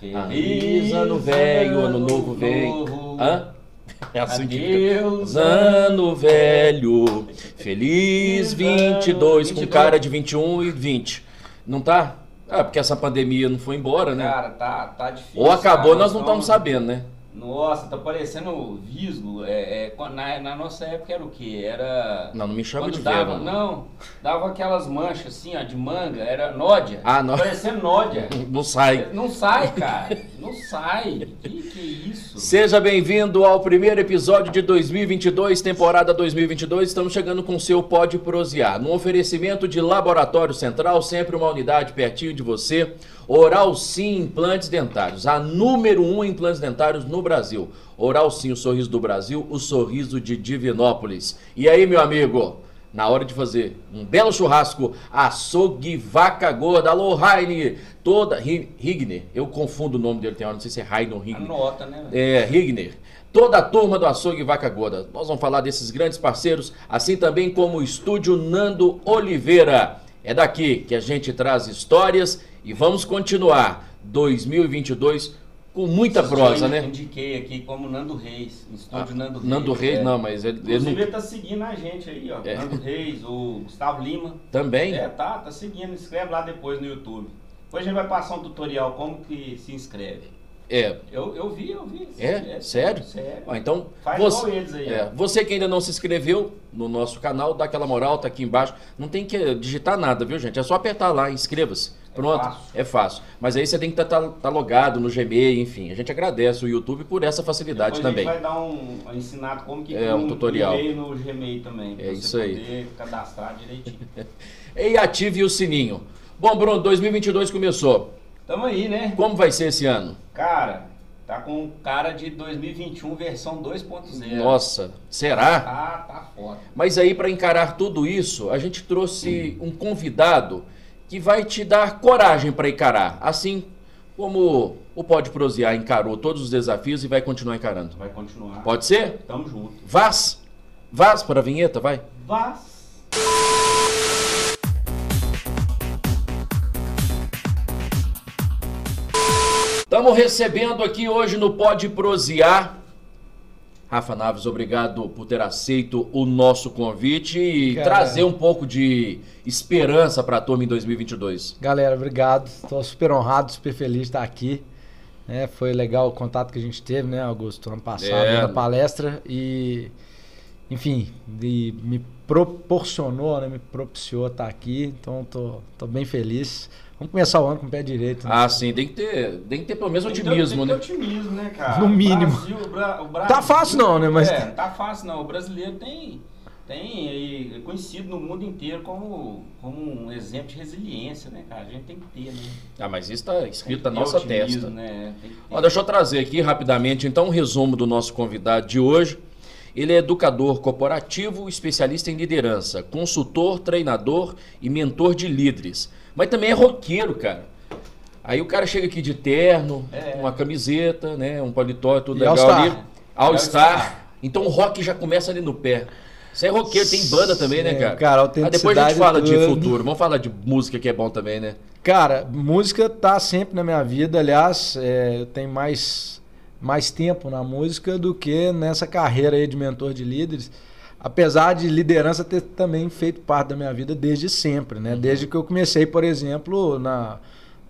Feliz ano velho, ano novo vem. novo. Hã? É assim que Adeus, fica. Ano velho, feliz Feliz 22, ano com 22. cara de 21 e 20. Não tá? Ah, porque essa pandemia não foi embora, né? Cara, tá, tá difícil. Ou acabou, cara. nós não estamos sabendo, né? Nossa, tá parecendo visgo. É, é, na, na nossa época era o quê? Era. Não, não me chama de dava, velho. não, dava aquelas manchas assim, ó, de manga, era nódia. Ah, nó- Parecendo nódia. Não sai. Não sai, cara. Não sai. Que que é isso? Seja bem-vindo ao primeiro episódio de 2022, temporada 2022. Estamos chegando com o seu Pode Prosear. No oferecimento de Laboratório Central, sempre uma unidade pertinho de você. Oral Sim Implantes Dentários, a número um em implantes dentários no Brasil. Oral Sim, o sorriso do Brasil, o sorriso de Divinópolis. E aí, meu amigo? Na hora de fazer um belo churrasco, açougue vaca gorda. Alô, Heine, toda. Ri- Rigner, eu confundo o nome dele, tem hora, não sei se é Heine ou Rigner. Anota, né? É, Rigner. Toda a turma do Açougue Vaca Gorda. Nós vamos falar desses grandes parceiros, assim também como o estúdio Nando Oliveira. É daqui que a gente traz histórias e vamos continuar 2022 com muita prosa, eu né? Indiquei aqui como Nando Reis, no estúdio Ah, Nando Reis. Nando Reis, é. não, mas ele, ele Inclusive não... ele tá seguindo a gente aí, ó. É. Nando Reis, o Gustavo Lima. também. É, tá, tá seguindo. Inscreve lá depois no YouTube. Depois a gente vai passar um tutorial como que se inscreve. É. Eu, eu vi, eu vi. É? Sério? Sério. Ó, então, Faz você, igual eles aí, é, você que ainda não se inscreveu no nosso canal, dá aquela moral, tá aqui embaixo. Não tem que digitar nada, viu, gente? É só apertar lá, inscreva-se. Pronto, fácil. é fácil. Mas aí você tem que estar logado no Gmail, enfim. A gente agradece o YouTube por essa facilidade Depois também. A gente vai dar um, um ensinado como que É, cria um tutorial. no Gmail também. É você isso aí. poder cadastrar direitinho. E ative o sininho. Bom, Bruno, 2022 começou. Tamo aí, né? Como vai ser esse ano? Cara, tá com cara de 2021 versão 2.0. Nossa, será? Tá, tá foda. Mas aí, para encarar tudo isso, a gente trouxe um convidado que vai te dar coragem para encarar. Assim como o Pode Prosear encarou todos os desafios e vai continuar encarando. Vai continuar. Pode ser? Tamo junto. Vaz? Vaz para a vinheta, vai. Vaz. Estamos recebendo aqui hoje no Pode Prosear. Rafa Naves, obrigado por ter aceito o nosso convite e Cara. trazer um pouco de esperança para a turma em 2022. Galera, obrigado. Estou super honrado, super feliz de estar aqui. É, foi legal o contato que a gente teve, né, Augusto, ano passado, É. na palestra. E, enfim, e me proporcionou, né, me propiciou estar aqui. Então, tô bem feliz. Vamos começar o ano com o pé direito. né? Ah, sim, tem que ter, tem que ter pelo menos Tem que ter- otimismo, tem né? que ter otimismo, né, cara? No mínimo. Brasil, o Bra- o Brasil- Tá fácil não, né, mas- É, tá fácil não. O brasileiro tem, tem é conhecido no mundo inteiro como, como um exemplo de resiliência, né, cara? A gente tem que ter, né? Ah, mas isso está escrito na nossa otimismo, testa. Né? Ó, deixa eu trazer aqui rapidamente então um resumo do nosso convidado de hoje. Ele é educador corporativo, especialista em liderança, consultor, treinador e mentor de líderes. Mas também é roqueiro, cara. Aí o cara chega aqui de terno, É. uma camiseta, né, um paletó, tudo E legal All-Star. ali. All-Star. Então o rock já começa ali no pé. Você é roqueiro, tem banda também, né, É, cara? cara, Aí depois a gente autenticidade fala de futuro. Vamos falar de música que é bom também, né? Cara, música tá sempre na minha vida. Aliás, é, eu tenho mais, mais tempo na música do que nessa carreira aí de mentor de líderes. Apesar de liderança ter também feito parte da minha vida desde sempre, né? Desde que eu comecei, por exemplo, na,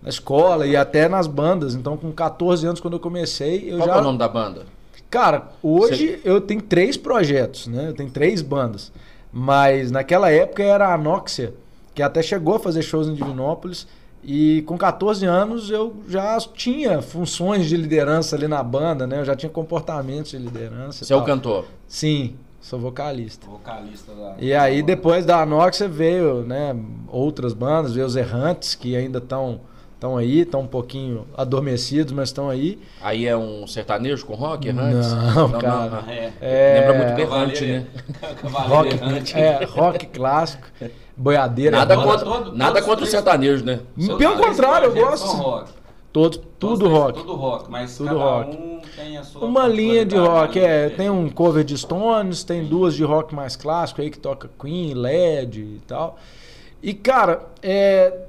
na escola e até nas bandas. Então, com 14 anos, quando eu comecei, eu Qual já. é o nome da banda? Cara, hoje eu tenho três projetos, né? Eu tenho três bandas. Mas naquela época era a Anoxia, que até chegou a fazer shows em Divinópolis. E com 14 anos eu já tinha funções de liderança ali na banda, né? Eu já tinha comportamentos de liderança. Você é o cantor. Sim, sou vocalista. Vocalista da. E aí depois da Anoxia veio, né, outras bandas, veio os Errantes, que ainda estão estão aí, estão um pouquinho adormecidos, mas estão aí. Aí é um sertanejo com rock, errantes? Não, cara. É. É, Lembra muito berrante, né? Cavaleiro Rock, errante. é, rock clássico, boiadeira. Nada Toda- contra, todo- nada contra o sertanejo, né? Pelo contrário, eu gosto. Todos tudo rock. Tudo rock, mas Tudo cada rock. um tem a sua Uma linha de rock, é. particularidade, Tem um cover de Stones, tem duas de rock mais clássico aí que toca Queen, LED e tal. E, cara, é,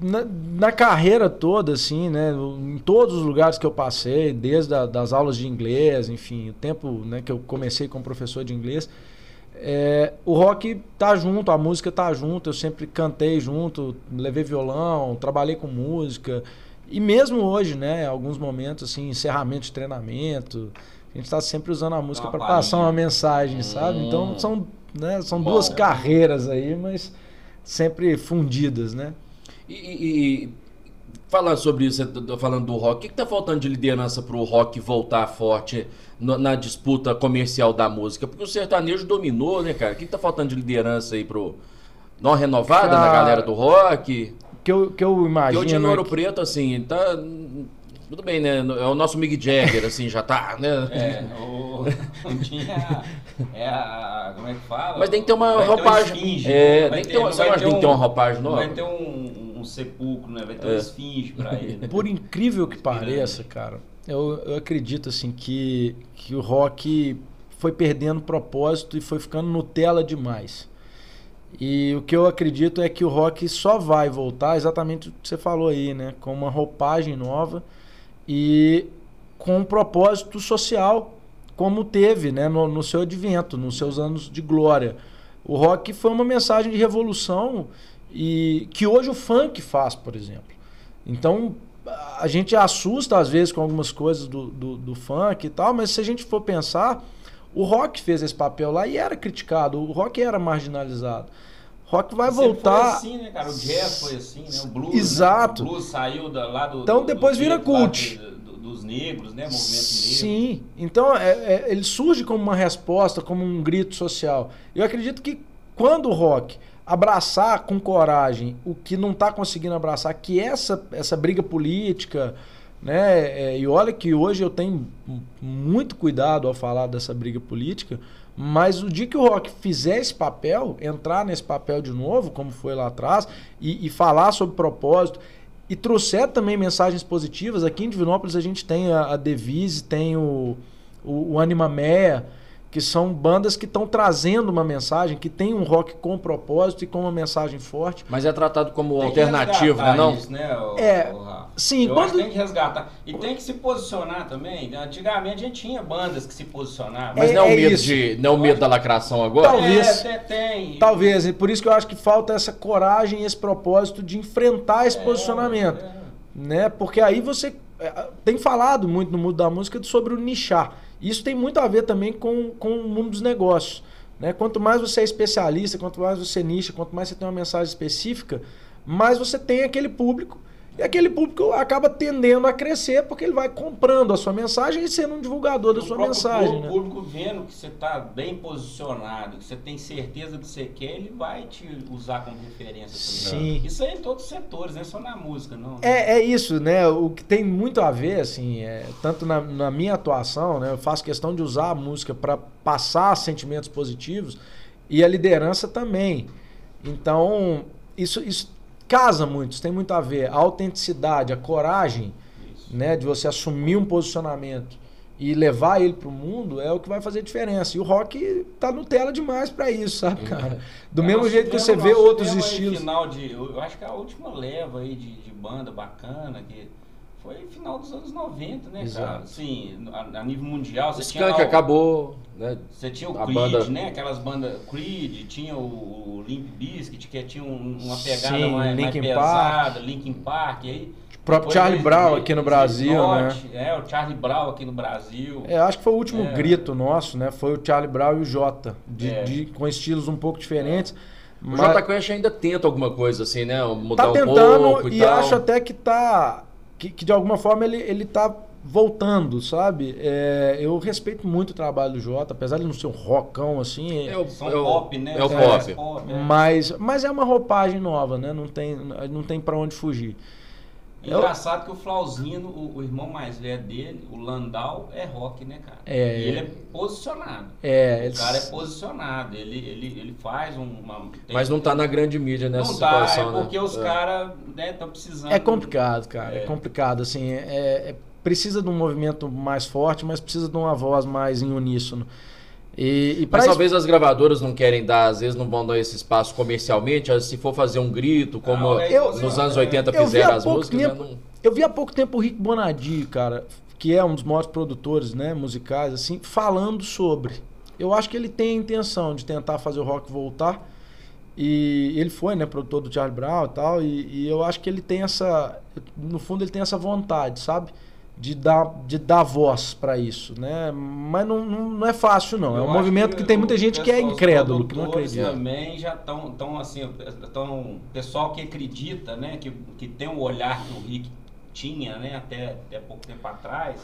na, na, carreira toda, assim, né? Em todos os lugares que eu passei, desde a, das aulas de inglês, enfim, o tempo né, que eu comecei como professor de inglês, é, o rock tá junto, a música tá junto, eu sempre cantei junto, levei violão, trabalhei com música. E mesmo hoje, né, em alguns momentos, assim, encerramento de treinamento, a gente está sempre usando a música para passar uma mensagem, hum. sabe? Então são, né, são Bom, duas carreiras aí, mas sempre fundidas, né? E, e, falando sobre isso, falando do rock, o que está faltando de liderança para o rock voltar forte na, na, disputa comercial da música? Porque o sertanejo dominou, né, cara? O que está faltando de liderança aí pro. Não renovada cara, na galera do rock? Que eu, que eu imagino. Que hoje no Ouro que... Preto, assim, tá. Tudo bem, né? É o nosso Mick Jagger, assim, já tá, né? É, o, tinha. É a. Como é que fala? Mas tem que ter uma vai roupagem. Ter esfinge, é, tem que ter, uma, você tem que ter uma roupagem nova? Vai ter um sepulcro, né? Vai ter é. uma esfinge pra ele. Por incrível que pareça, cara, eu, eu acredito assim que, que o rock foi perdendo propósito e foi ficando Nutella demais. E o que eu acredito é que o rock só vai voltar exatamente o que você falou aí, né? Com uma roupagem nova e com um propósito social, como teve né? no, no seu advento, nos seus anos de glória. O rock foi uma mensagem de revolução e que hoje o funk faz, por exemplo. Então a gente assusta às vezes com algumas coisas do, do, do, funk e tal, mas se a gente for pensar, o rock fez esse papel lá e era criticado, o rock era marginalizado. O rock vai voltar. Foi assim, né, cara? O jazz foi assim, né? O blues. Exato. Né? O blues saiu da, lá do. Então depois vira cult. dos negros, né? Movimento Sim. negro. Sim. Então é, é, ele surge como uma resposta, como um grito social. Eu acredito que quando o rock abraçar com coragem o que não está conseguindo abraçar, que é essa, essa briga política, né? É, e olha que hoje eu tenho muito cuidado ao falar dessa briga política, mas o dia que o rock fizer esse papel, entrar nesse papel de novo, como foi lá atrás, e, e falar sobre propósito, e trouxer também mensagens positivas, aqui em Divinópolis a gente tem a, a Devise, tem o, o, o Anima Meia, que são bandas que estão trazendo uma mensagem, que tem um rock com propósito e com uma mensagem forte. Mas é tratado como tem alternativo, né, não? Isso, né, o, é, o sim. Eu quando... acho que tem que resgatar. E tem que se posicionar também. Antigamente a gente tinha bandas que se posicionavam. Mas é, não é o medo, de, não é o medo da lacração agora? Talvez. É, tem. Talvez. E por isso que eu acho que falta essa coragem, esse propósito de enfrentar esse é, posicionamento. É. Né? Porque aí você é, tem falado muito no mundo da música sobre o nichar. Isso tem muito a ver também com, com o mundo dos negócios. Né? Quanto mais você é especialista, quanto mais você nicha, quanto mais você tem uma mensagem específica, mais você tem aquele público e aquele público acaba tendendo a crescer porque ele vai comprando a sua mensagem e sendo um divulgador da sua mensagem. O né? público vendo que você está bem posicionado, que você tem certeza do que você quer, ele vai te usar como referência. Sim. Isso é em todos os setores, não é só na música, não. É, é isso, né? O que tem muito a ver, assim, é, tanto na, na minha atuação, né? Eu faço questão de usar a música para passar sentimentos positivos e a liderança também. Então, isso, isso casa muito, isso tem muito a ver. A autenticidade, a coragem né, de você assumir um posicionamento e levar ele para o mundo é o que vai fazer diferença. E o rock tá no tela demais para isso, sabe, uhum. cara? Do é, mesmo jeito que você vê outros estilos. Final de, eu acho que é a última leva aí de, de banda bacana que foi final dos anos 90, né, Exato. cara? Assim, a, a nível mundial. Você tinha o, acabou, né? Você tinha o a Creed, banda... né? Aquelas bandas Creed, tinha o, o Limp Bizkit, que tinha um, uma pegada Sim, mais, mais pesada, Linkin Park, aí... O próprio Charlie Brown aqui no Brasil, né? É, o Charlie Brown aqui no Brasil. É, acho que foi o último é. grito nosso, né? Foi o Charlie Brown e o Jota, de, é. de com estilos um pouco diferentes. É. O Jota Quest ainda tenta alguma coisa assim, né? Mudar tá tentando um pouco e, e acho até que tá que, que de alguma forma ele, ele tá voltando, sabe? É, eu respeito muito o trabalho do Jota, apesar de não ser um rockão assim. É o, é o pop, né? É o pop. pop é. Mas, mas é uma roupagem nova, né? Não tem, não tem para onde fugir. Engraçado que o Flauzino, o, o, irmão mais velho dele, o Landau, é rock, né, cara? É. E ele é posicionado. É. O cara é posicionado. Ele, ele, ele faz uma. Mas não tá na grande mídia nessa não situação, tá, é porque né? os é. caras estão né, precisando. É complicado, cara. É, é complicado, assim. É, é, precisa de um movimento mais forte, mas precisa de uma voz mais em uníssono. E, e Mas isso- talvez as gravadoras não querem dar, às vezes não vão dar esse espaço comercialmente, se for fazer um grito, como Não, é eu- nos anos 80 eu fizeram as músicas, tempo- né, não- Eu vi há pouco tempo o Rick Bonadio, cara, que é um dos maiores produtores, né, musicais, assim, falando sobre. Eu acho que ele tem a intenção de tentar fazer o rock voltar. E ele foi, né, produtor do Charlie Brown e tal, e, e eu acho que ele tem essa, no fundo ele tem essa vontade, sabe? De dar, de dar voz pra isso, né? Mas não, não, não é fácil, não. é Eu um acho movimento que, tem o muita gente que é incrédulo, que não acredita. também já estão tão, assim, tão, pessoal que acredita, né, que, que tem o olhar que o Rick tinha, né, até, até pouco tempo atrás,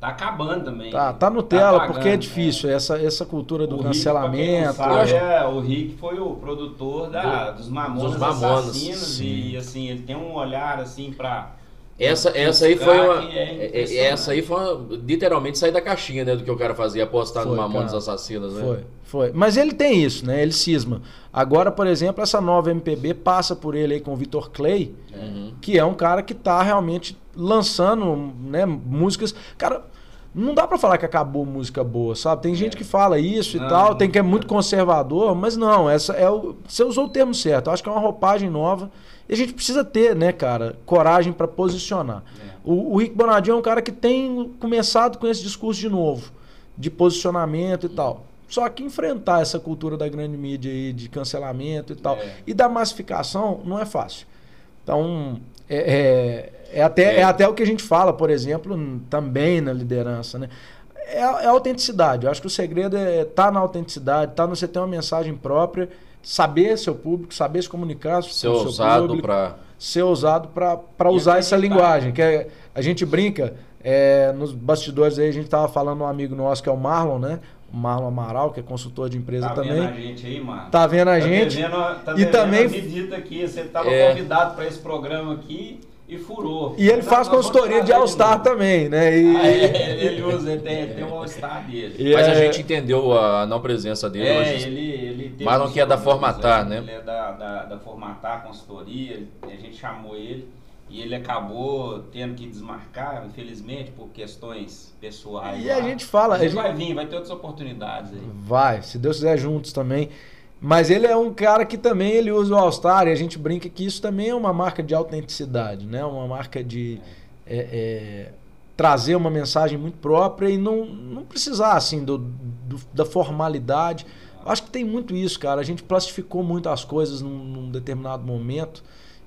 tá acabando também. Tá, tá Nutella, apagando, porque é né. difícil, essa, essa cultura do O Rick, cancelamento. sabe, Eu acho- é, o Rick foi o produtor da, dos Mamonas, dos Mamonas, Assassinos sim. e assim, ele tem um olhar assim pra Essa, essa aí foi uma. É é- é- essa aí foi uma- literalmente sair da caixinha, né? Do que o cara fazia, apostar no Foi, Mamonas cara. Assassinas, né? Foi, foi. Mas ele tem isso, né? Ele cisma. Agora, por exemplo, essa nova MPB passa por ele aí com o Vitor Clay, Uhum. que é um cara que tá realmente lançando, né, músicas. Cara, não dá pra falar que acabou música boa, sabe? Tem gente que fala isso Não, e tal, tem que é muito conservador, mas não, essa é o você usou o termo certo. Eu acho que é uma roupagem nova e a gente precisa ter, né, cara, coragem pra posicionar. É. O, o Rick Bonadio é um cara que tem começado com esse discurso de novo, de posicionamento e tal. Só que enfrentar essa cultura da grande mídia aí de cancelamento e tal É. e da massificação não é fácil. Então, é, é, é até, é. até o que a gente fala, por exemplo, também na liderança, né? É, a- é autenticidade. Eu acho que o segredo é estar na autenticidade, tá no você ter uma mensagem própria, saber seu público, saber se comunicar Ser seu ousado público pra. ser usado para usar essa linguagem. Que é- a gente brinca, é, nos bastidores aí, a gente tava falando um amigo nosso que é o Marlon, né? O Marlon Amaral, que é consultor de empresa Tá também. vendo a gente aí, mano? Tá vendo a Tá gente? devendo- tá E também- a medida aqui, você estava É. convidado para esse programa aqui e furou. E ele faz consultoria de All-Star também, né? E, Ah, é, ele usa, ele tem, ele tem um All-Star dele. e Mas a é- gente entendeu a não presença dele É, hoje. ele, ele teve Marlon uns que é da Formatar, é, né? Ele é da, da, da Formatar Consultoria, a gente chamou ele e ele acabou tendo que desmarcar, infelizmente, por questões pessoais. E lá. a gente fala, Mas a ele gente- vai vir, vai ter outras oportunidades aí. Vai, se Deus quiser juntos também. Mas ele é um cara que também ele usa o All-Star e a gente brinca que isso também é uma marca de autenticidade, né? Uma marca de é, é, trazer uma mensagem muito própria e não, não precisar assim do, do- da formalidade. Eu acho que tem muito isso, cara. A gente plastificou muito as coisas num, num determinado momento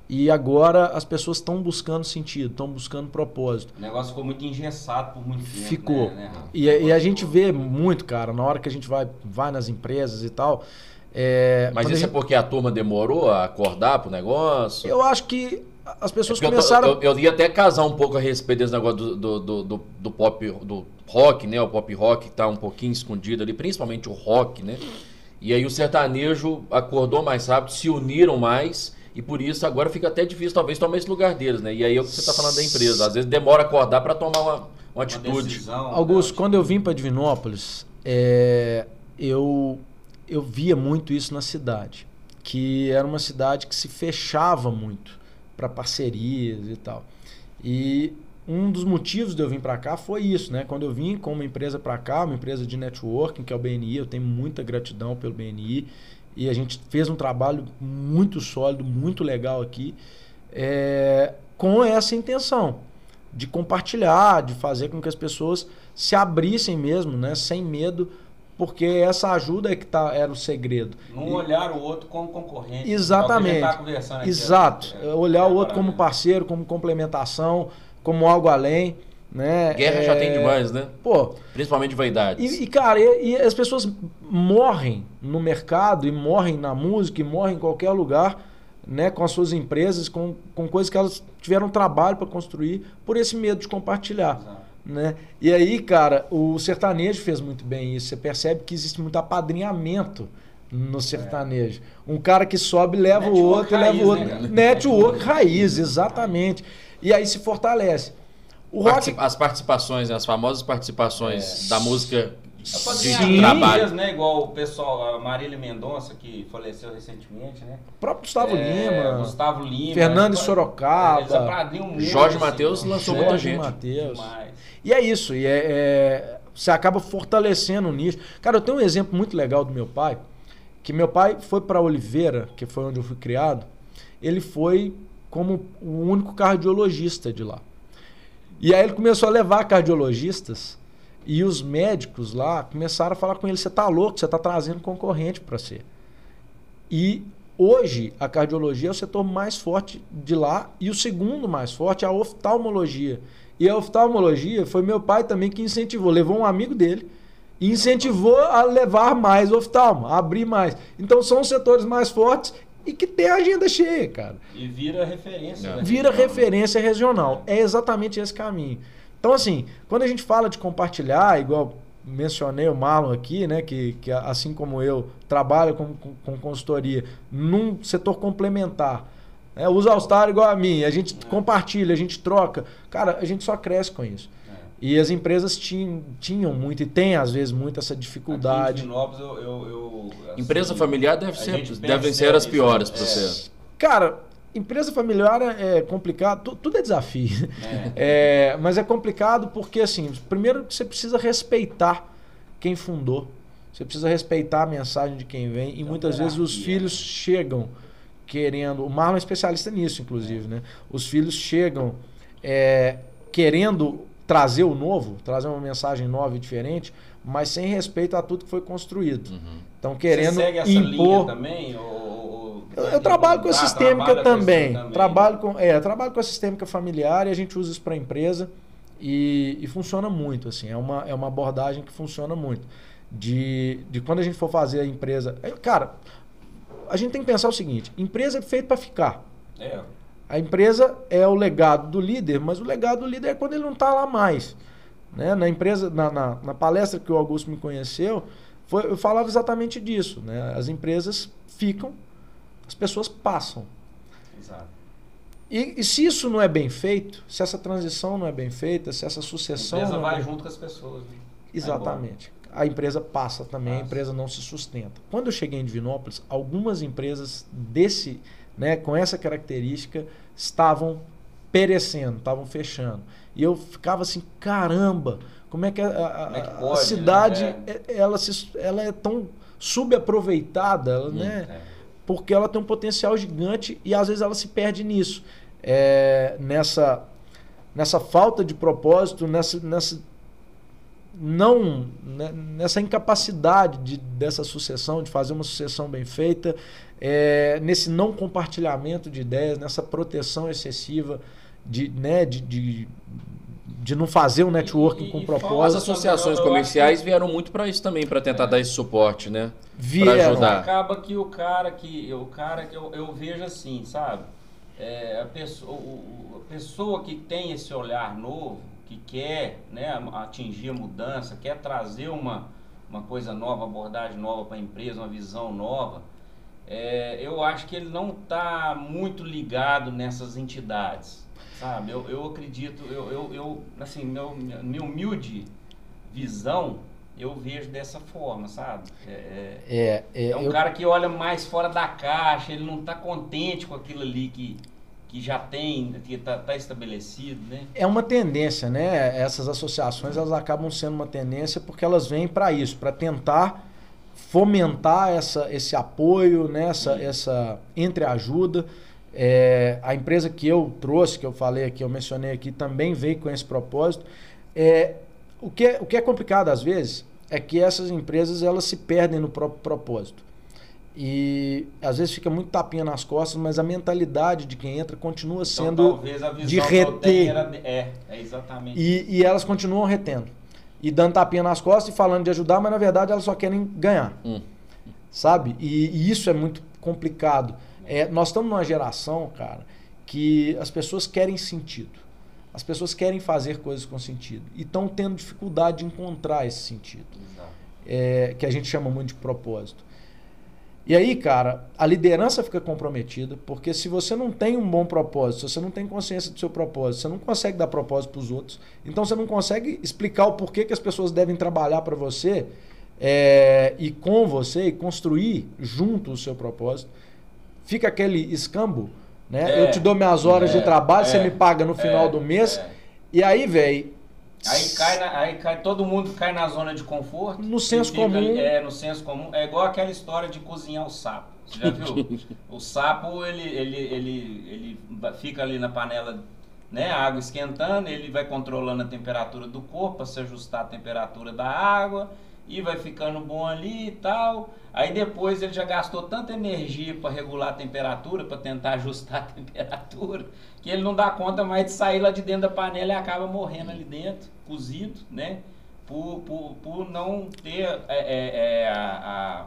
e agora as pessoas estão buscando sentido, estão buscando propósito. O negócio ficou muito engessado por muito tempo. Ficou. Né, né? E, e a gente vê muito, cara, na hora que a gente vai, vai nas empresas e tal. É, Mas isso é gente- porque a turma demorou a acordar pro negócio? Eu acho que as pessoas É porque eu tô- começaram. Eu, eu, ia até casar um pouco a respeito desse negócio do, do, do, do- do pop, do rock, né? O pop rock que tá um pouquinho escondido ali, principalmente o rock, né? E aí o sertanejo acordou mais rápido, se uniram mais, e por isso agora fica até difícil talvez tomar esse lugar deles, né? E aí é o que você tá falando da empresa. Às vezes demora a acordar para tomar uma, uma Uma atitude. decisão, Augusto, né, quando eu vim para Divinópolis, é, eu, eu via muito isso na cidade. Que era uma cidade que se fechava muito para parcerias e tal. E um dos motivos de eu vir para cá foi isso, né? Quando eu vim com uma empresa para cá, uma empresa de networking, que é o BNI, eu tenho muita gratidão pelo BNI. E a gente fez um trabalho muito sólido, muito legal aqui, é, com essa intenção de compartilhar, de fazer com que as pessoas se abrissem mesmo, né, sem medo, porque essa ajuda é que tá, era o segredo. Não olhar o outro como concorrente. Exatamente. É tá conversando aqui, Exato. é, Olhar o outro como né? parceiro, como complementação, como algo além, né? Guerra já É, tem demais, né? Pô, Principalmente vaidades. e, e, cara, e, e as pessoas morrem no mercado e morrem na música e morrem em qualquer lugar, né, com as suas empresas, com, com coisas que elas tiveram trabalho para construir por esse medo de compartilhar. Exato. Né? E aí, cara, o sertanejo fez muito bem isso. Você percebe que existe muito apadrinhamento no sertanejo. Um cara que sobe leva o Network outro, e leva raiz, o outro. né, cara? Network raiz, exatamente. E aí se fortalece. O rock As participações, né? as famosas participações É. da música Sim. trabalho. mesmo, né? Igual o pessoal, a Marília Mendonça, que faleceu recentemente, né? O próprio Gustavo É, Lima, Gustavo Lima. Fernando eles- Sorocaba, muito. Jorge assim, Mateus né? lançou Jorge muita gente. Mateus. Demais. E é isso. E é, é- você acaba fortalecendo o nicho. Cara, eu tenho um exemplo muito legal do meu pai, que meu pai foi para Oliveira, que foi onde eu fui criado, ele foi como o único cardiologista de lá. E aí ele começou a levar cardiologistas e os médicos lá começaram a falar com ele: você tá louco, você tá trazendo concorrente para você. E hoje a cardiologia é o setor mais forte de lá e o segundo mais forte é a oftalmologia. E a oftalmologia foi meu pai também que incentivou, levou um amigo dele e incentivou a levar mais oftalmo, a abrir mais. Então são os setores mais fortes e que tem a agenda cheia, cara. E vira referência. Né? Vira referência regional. É exatamente esse caminho. Então, assim, quando a gente fala de compartilhar, igual mencionei o Marlon aqui, né, que, que assim como eu, trabalha com, com, com consultoria num setor complementar. É, usa All-Star igual a mim, a gente é. compartilha, a gente troca. Cara, a gente só cresce com isso. É. E as empresas tinham, tinham muito e têm às vezes muito essa dificuldade. Aqui em eu, eu, eu assim, Empresa familiar deve ser, devem ser as piores para você. Cara, Empresa familiar é, é complicado, tudo, é desafio. É. É, mas é complicado porque, assim, primeiro você precisa respeitar quem fundou. Você precisa respeitar a mensagem de quem vem. E então, muitas vezes os filhos chegam querendo. O Marlon é especialista nisso, inclusive, né? Os filhos chegam é, querendo trazer o novo, trazer uma mensagem nova e diferente, mas sem respeito a tudo que foi construído. Uhum. Então, querendo Você segue essa impor. Linha também? Ou eu, eu trabalho com a sistêmica também. também. Trabalho com, é, trabalho com a sistêmica familiar e a gente usa isso para a empresa e, e, funciona muito. Assim, é, uma, é uma abordagem que funciona muito. De, de quando a gente for fazer a empresa. É, cara, a gente tem que pensar o seguinte: empresa é feita para ficar. É. A empresa é o legado do líder, mas o legado do líder é quando ele não está lá mais. Né? Na empresa, na, na, na, palestra que o Augusto me conheceu, foi, eu falava exatamente disso. Né? As empresas ficam as pessoas passam. Exato. E, e, se isso não é bem feito, se essa transição não é bem feita, se essa sucessão. A empresa vai é junto com as pessoas. Né? Exatamente. A empresa passa também, passa. a empresa não se sustenta. Quando eu cheguei em Divinópolis, algumas empresas desse, né, com essa característica estavam perecendo, estavam fechando. E eu ficava assim, caramba, como é que a, a, é que pode, a né? cidade né? ela, se, ela é tão subaproveitada, hum, né? É porque ela tem um potencial gigante e às vezes ela se perde nisso. É, nessa, nessa falta de propósito, nessa, nessa não né, nessa incapacidade de, dessa sucessão, de fazer uma sucessão bem feita, é, nesse não compartilhamento de ideias, nessa proteção excessiva de, né, de, de, de não fazer um networking e, com e propósito. As associações comerciais vieram muito para isso também, para tentar é. dar esse suporte, né? Vieram. Ajudar. Acaba que o cara que o cara que eu, eu vejo assim, sabe? É, a, pessoa, a pessoa que tem esse olhar novo, que quer né, atingir a mudança, quer trazer uma, uma coisa nova, uma abordagem nova para a empresa, uma visão nova, é, eu acho que ele não está muito ligado nessas entidades. Sabe, eu, eu acredito, eu, eu, eu assim, meu, minha humilde visão, eu vejo dessa forma, sabe? É, é, é, é, é um eu... cara que olha mais fora da caixa, ele não está contente com aquilo ali que, que já tem, que está tá estabelecido, né? É uma tendência, né? Essas associações elas acabam sendo uma tendência porque elas vêm para isso, para tentar fomentar essa, esse apoio, né? essa, essa entreajuda. ajuda é, a empresa que eu trouxe, que eu falei aqui, eu mencionei aqui, também veio com esse propósito. É, o, que é, o que é complicado às vezes é que essas empresas elas se perdem no próprio propósito. E às vezes fica muito tapinha nas costas, mas a mentalidade de quem entra continua então, sendo então, de reter. Era, é, é exatamente. E, e elas continuam retendo. E dando tapinha nas costas e falando de ajudar, mas na verdade elas só querem ganhar. Hum. Sabe? E, e isso é muito complicado. É, nós estamos numa geração, cara, que as pessoas querem sentido. As pessoas querem fazer coisas com sentido. E estão tendo dificuldade de encontrar esse sentido. É, que a gente chama muito de propósito. E aí, cara, a liderança fica comprometida, porque se você não tem um bom propósito, se você não tem consciência do seu propósito, você não consegue dar propósito para os outros, então você não consegue explicar o porquê que as pessoas devem trabalhar para você é, e com você e construir junto o seu propósito fica aquele escambo, né? É, eu te dou minhas horas é, de trabalho, você é, me paga no final é, do mês. É. E aí, velho, Aí cai, na, aí cai, todo mundo cai na zona de conforto. No senso comum. Ali, é, no senso comum. É igual aquela história de cozinhar o sapo. Você já viu? o sapo, ele, ele, ele, ele fica ali na panela, né? A água esquentando, ele vai controlando a temperatura do corpo para se ajustar à temperatura da água e vai ficando bom ali e tal. Aí depois ele já gastou tanta energia para regular a temperatura, para tentar ajustar a temperatura, que ele não dá conta mais de sair lá de dentro da panela e acaba morrendo ali dentro, cozido, né? Por, por, por não ter é, é, é, a, a,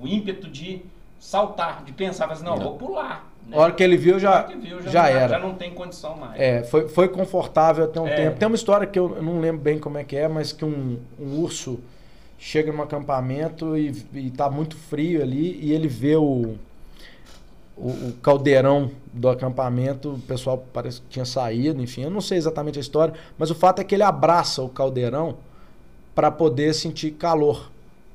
o ímpeto de saltar, de pensar, assim, não, não. vou pular. Né? A hora que ele viu, já, viu, já, já não, era. Já não tem condição mais. É, foi, foi confortável até um é. tempo. Tem uma história que eu não lembro bem como é que é, mas que um, um urso chega num acampamento e, está muito frio ali e ele vê o, o, o, caldeirão do acampamento, o pessoal parece que tinha saído, enfim, eu não sei exatamente a história, mas o fato é que ele abraça o caldeirão para poder sentir calor,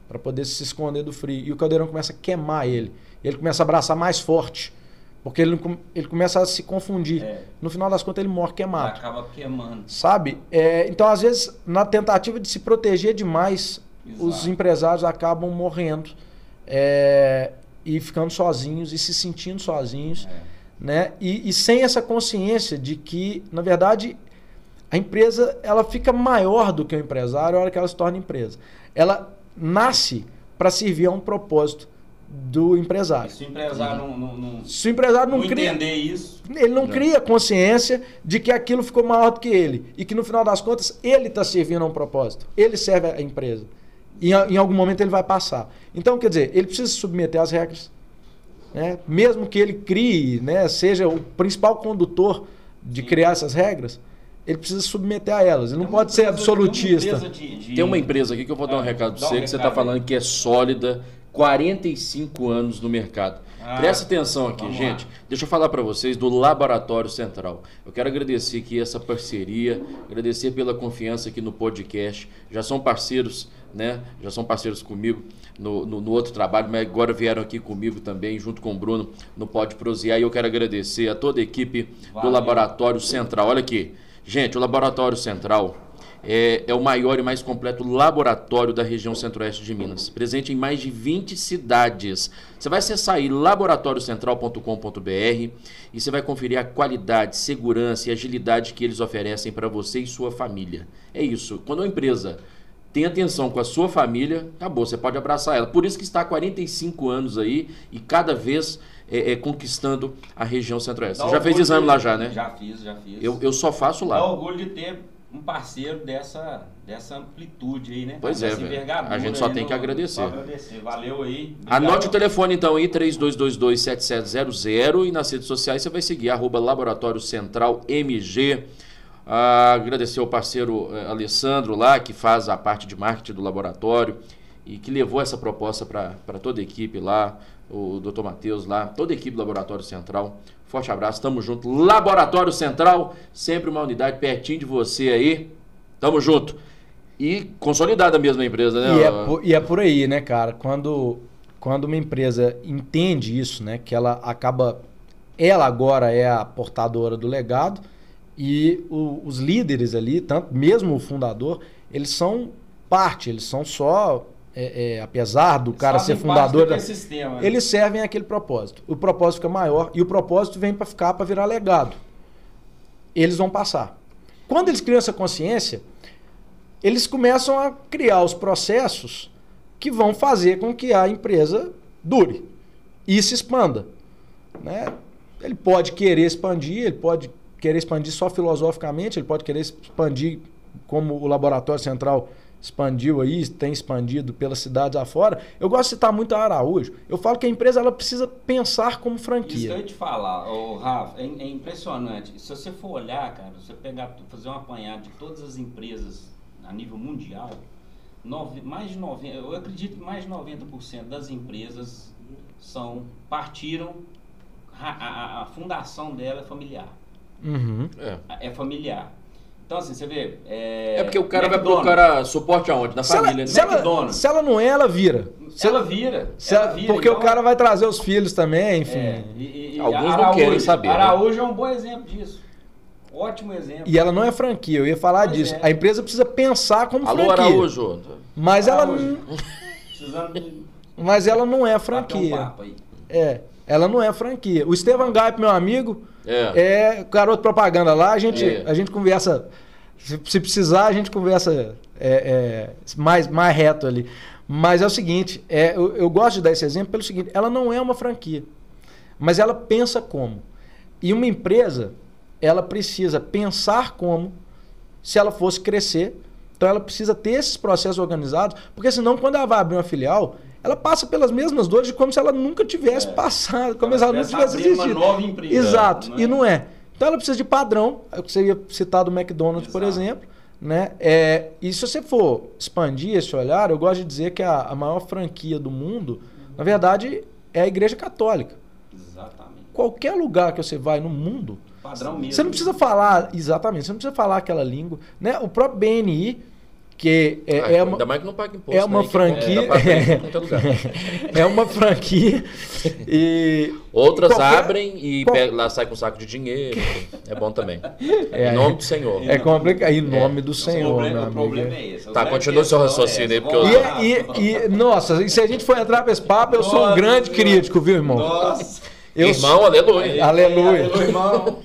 para poder se esconder do frio. E o caldeirão começa a queimar ele. Ele começa a abraçar mais forte. Porque ele, ele começa a se confundir. É. No final das contas, ele morre queimado. Acaba queimando. Sabe? É, então, às vezes, na tentativa de se proteger demais, Exato. os empresários acabam morrendo é, e ficando sozinhos e se sentindo sozinhos, é. né? E, e, sem essa consciência de que, na verdade, a empresa ela fica maior do que o empresário na hora que ela se torna empresa. Ela nasce para servir a um propósito do empresário. Se o empresário não, não, não, se o empresário não, não cria, entender isso, ele não, não, cria consciência de que aquilo ficou maior do que ele e que no final das contas ele está servindo a um propósito. Ele serve a empresa. E em algum momento ele vai passar. Então, quer dizer, ele precisa se submeter às regras. Né? Mesmo que ele crie, né, seja o principal condutor de Sim. criar essas regras, ele precisa se submeter a elas. Ele não pode ser absolutista. Tem uma, de, de... tem uma empresa aqui que eu vou dar um ah, recado para você, um que você está falando que é sólida, 45 anos no mercado. Ah, Presta atenção aqui, gente. Lá. Deixa eu falar para vocês do Laboratório Central. Eu quero agradecer aqui essa parceria, agradecer pela confiança aqui no podcast. Já são parceiros né? Já são parceiros comigo no, no, no, outro trabalho, mas agora vieram aqui comigo também, junto com o Bruno, no Pode Prosear. E eu quero agradecer a toda a equipe Valeu. do Laboratório Central. Olha aqui, gente, o Laboratório Central é, é, o maior e mais completo laboratório da região centro-oeste de Minas, presente em mais de 20 cidades. Você vai acessar aí laboratóriocentral.com.br e você vai conferir a qualidade, segurança e agilidade que eles oferecem para você e sua família. É isso. Quando uma empresa tem atenção com a sua família, acabou, você pode abraçar ela. Por isso que está há 45 anos aí e cada vez é, é, conquistando a região centro-oeste. Você já fez exame de... lá já, né? Já fiz, já fiz. Eu, eu só faço lá. Dá orgulho de ter um parceiro dessa, dessa amplitude aí, né? Pois é, A gente só tem que agradecer. Agradecer. Valeu aí. Obrigado. Anote o telefone então aí, 3222-7700 e nas redes sociais você vai seguir, arroba Laboratório Central MG. Ah, agradecer ao parceiro eh, Alessandro lá, que faz a parte de marketing do laboratório e que levou essa proposta para toda a equipe lá, o doutor Matheus lá, toda a equipe do Laboratório Central. Forte abraço, tamo junto. Laboratório Central, sempre uma unidade pertinho de você aí. Tamo junto. E consolidada mesmo a empresa, né? E é, por, e é por aí, né, cara? Quando, quando uma empresa entende isso, né, que ela acaba. Ela agora é a portadora do legado e o, os líderes ali, tanto mesmo o fundador, eles são parte, eles são só, é, é, apesar do cara ser fundador, da, sistema, né? eles servem aquele propósito. O propósito fica maior e o propósito vem para ficar, para virar legado. Eles vão passar. Quando eles criam essa consciência, eles começam a criar os processos que vão fazer com que a empresa dure e se expanda. Né? Ele pode querer expandir, ele pode querer expandir só filosoficamente, ele pode querer expandir como o Laboratório Central expandiu aí, tem expandido pelas cidades afora. Eu gosto de citar muito a Araújo. Eu falo que a empresa ela precisa pensar como franquia. Isso que eu ia te falar, ô, Rafa, é, é, impressionante. Se você for olhar, cara, você pegar, fazer um apanhado de todas as empresas a nível mundial, nove, mais de 90, eu acredito que mais de 90% das empresas são partiram a, a, a fundação dela é familiar. Uhum. É. é familiar. Então, assim, você vê. É, é porque o cara McDonald's. vai procurar suporte aonde? Na se família. Ela, se, ela, se ela não é, ela vira. Se ela vira. Se ela vira porque então, o cara vai trazer os filhos também, enfim. É, e, e, Alguns Araújo, não querem saber. Né? Araújo né? é um bom exemplo disso. Ótimo exemplo. E ela não é franquia, eu ia falar Pois disso. é. A empresa precisa pensar como Alô, franquia. Araújo. Mas ela, Araújo. Precisando de mas ela não é um franquia. papo aí. É, ela não é franquia. O Estevam Gaip, meu amigo, É. é garoto propaganda lá. A gente, É. a gente conversa. Se, se precisar, a gente conversa é, é, mais, mais reto ali. Mas é o seguinte: é, eu, eu gosto de dar esse exemplo pelo seguinte: ela não é uma franquia, mas ela pensa como. E uma empresa, ela precisa pensar como se ela fosse crescer. Então ela precisa ter esses processos organizados, porque senão, quando ela vai abrir uma filial, ela passa pelas mesmas dores de como se ela nunca tivesse É. passado, como Ela se ela não tivesse abrindo uma existido. nova empresa, Exato, não é? e não é. Então ela precisa de padrão, é o que você ia citar do McDonald's, por Exato. exemplo. Né? É, e se você for expandir esse olhar, eu gosto de dizer que a, a maior franquia do mundo, na verdade, é a Igreja Católica. Exatamente. Qualquer lugar que você vai no mundo, Padrão mesmo. você não precisa falar, exatamente, você não precisa falar aquela língua. Né? O próprio BNI, que é, Ah, é uma, Ainda mais que não paga imposto. é uma né? Franquia. lugar. é uma franquia e Outras qualquer- abrem e qual- pega- lá sai com um saco de dinheiro. É bom também. É, em nome do Senhor. É complicado. Em nome do O Senhor, problema, meu o problema é esse. Tá, continua seu raciocínio aí, essa. porque eu-. E, e, e, nossa, e se a gente for entrar pra esse papo, eu sou um grande crítico, viu, irmão? Nossa. Eu Irmão, aleluia. Aleluia. Aleluia, irmão.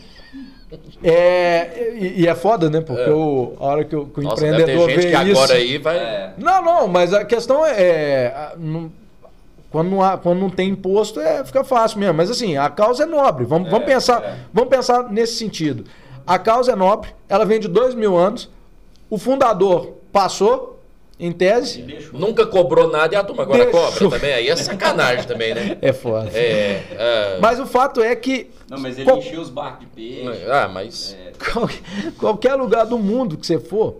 É, e, e é foda, né? Porque o, a hora que o, que o Nossa, deve ter empreendedor gente vê que isso. agora aí vai. É. Não, não, mas a questão é. é, não- quando, não há- quando não tem imposto, é, fica fácil mesmo. Mas assim, a causa é nobre. Vamos, É, vamos, pensar, é. vamos pensar nesse sentido. A causa é nobre, ela vem de dois mil anos. O fundador passou, em E tese. Nunca cobrou nada e a turma agora Deixou. cobra também. Aí é sacanagem também, né? É foda. É. é, Mas o fato é que Não, mas ele Qual- encheu os barcos de peixe. Ah, mas. É, qual- qualquer lugar do mundo que você for,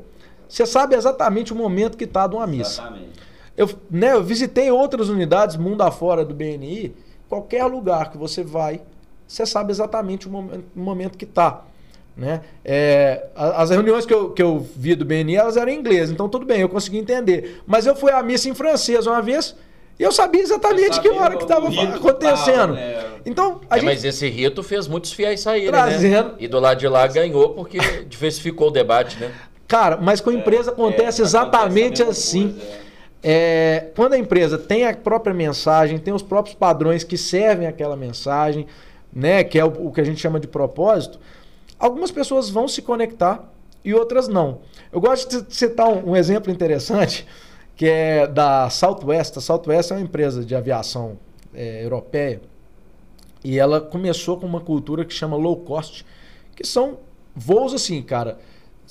você sabe exatamente o momento que está de uma missa. exatamente. Eu, né, eu visitei outras unidades mundo afora do BNI. Qualquer lugar que você vai, você sabe exatamente o momento, o momento que está. Né? É, as reuniões que eu, que eu vi do BNI, elas eram em inglês, então tudo bem, eu consegui entender. Mas eu fui à missa em francês uma vez e eu sabia exatamente que sabia hora que o estava que acontecendo. tava, né? Então, a É, gente mas esse rito fez muitos fiéis saírem, Trazendo. né? E do lado de lá ganhou porque diversificou o debate, né? Cara, mas com a empresa É, acontece é, exatamente acontece assim. coisa, é. É, quando a empresa tem a própria mensagem, tem os próprios padrões que servem aquela mensagem, né, que é o, o que a gente chama de propósito, algumas pessoas vão se conectar e outras não. Eu gosto de citar um, exemplo interessante, que é da Southwest. A Southwest é uma empresa de aviação é, europeia e ela começou com uma cultura que chama low cost, que são voos assim, cara.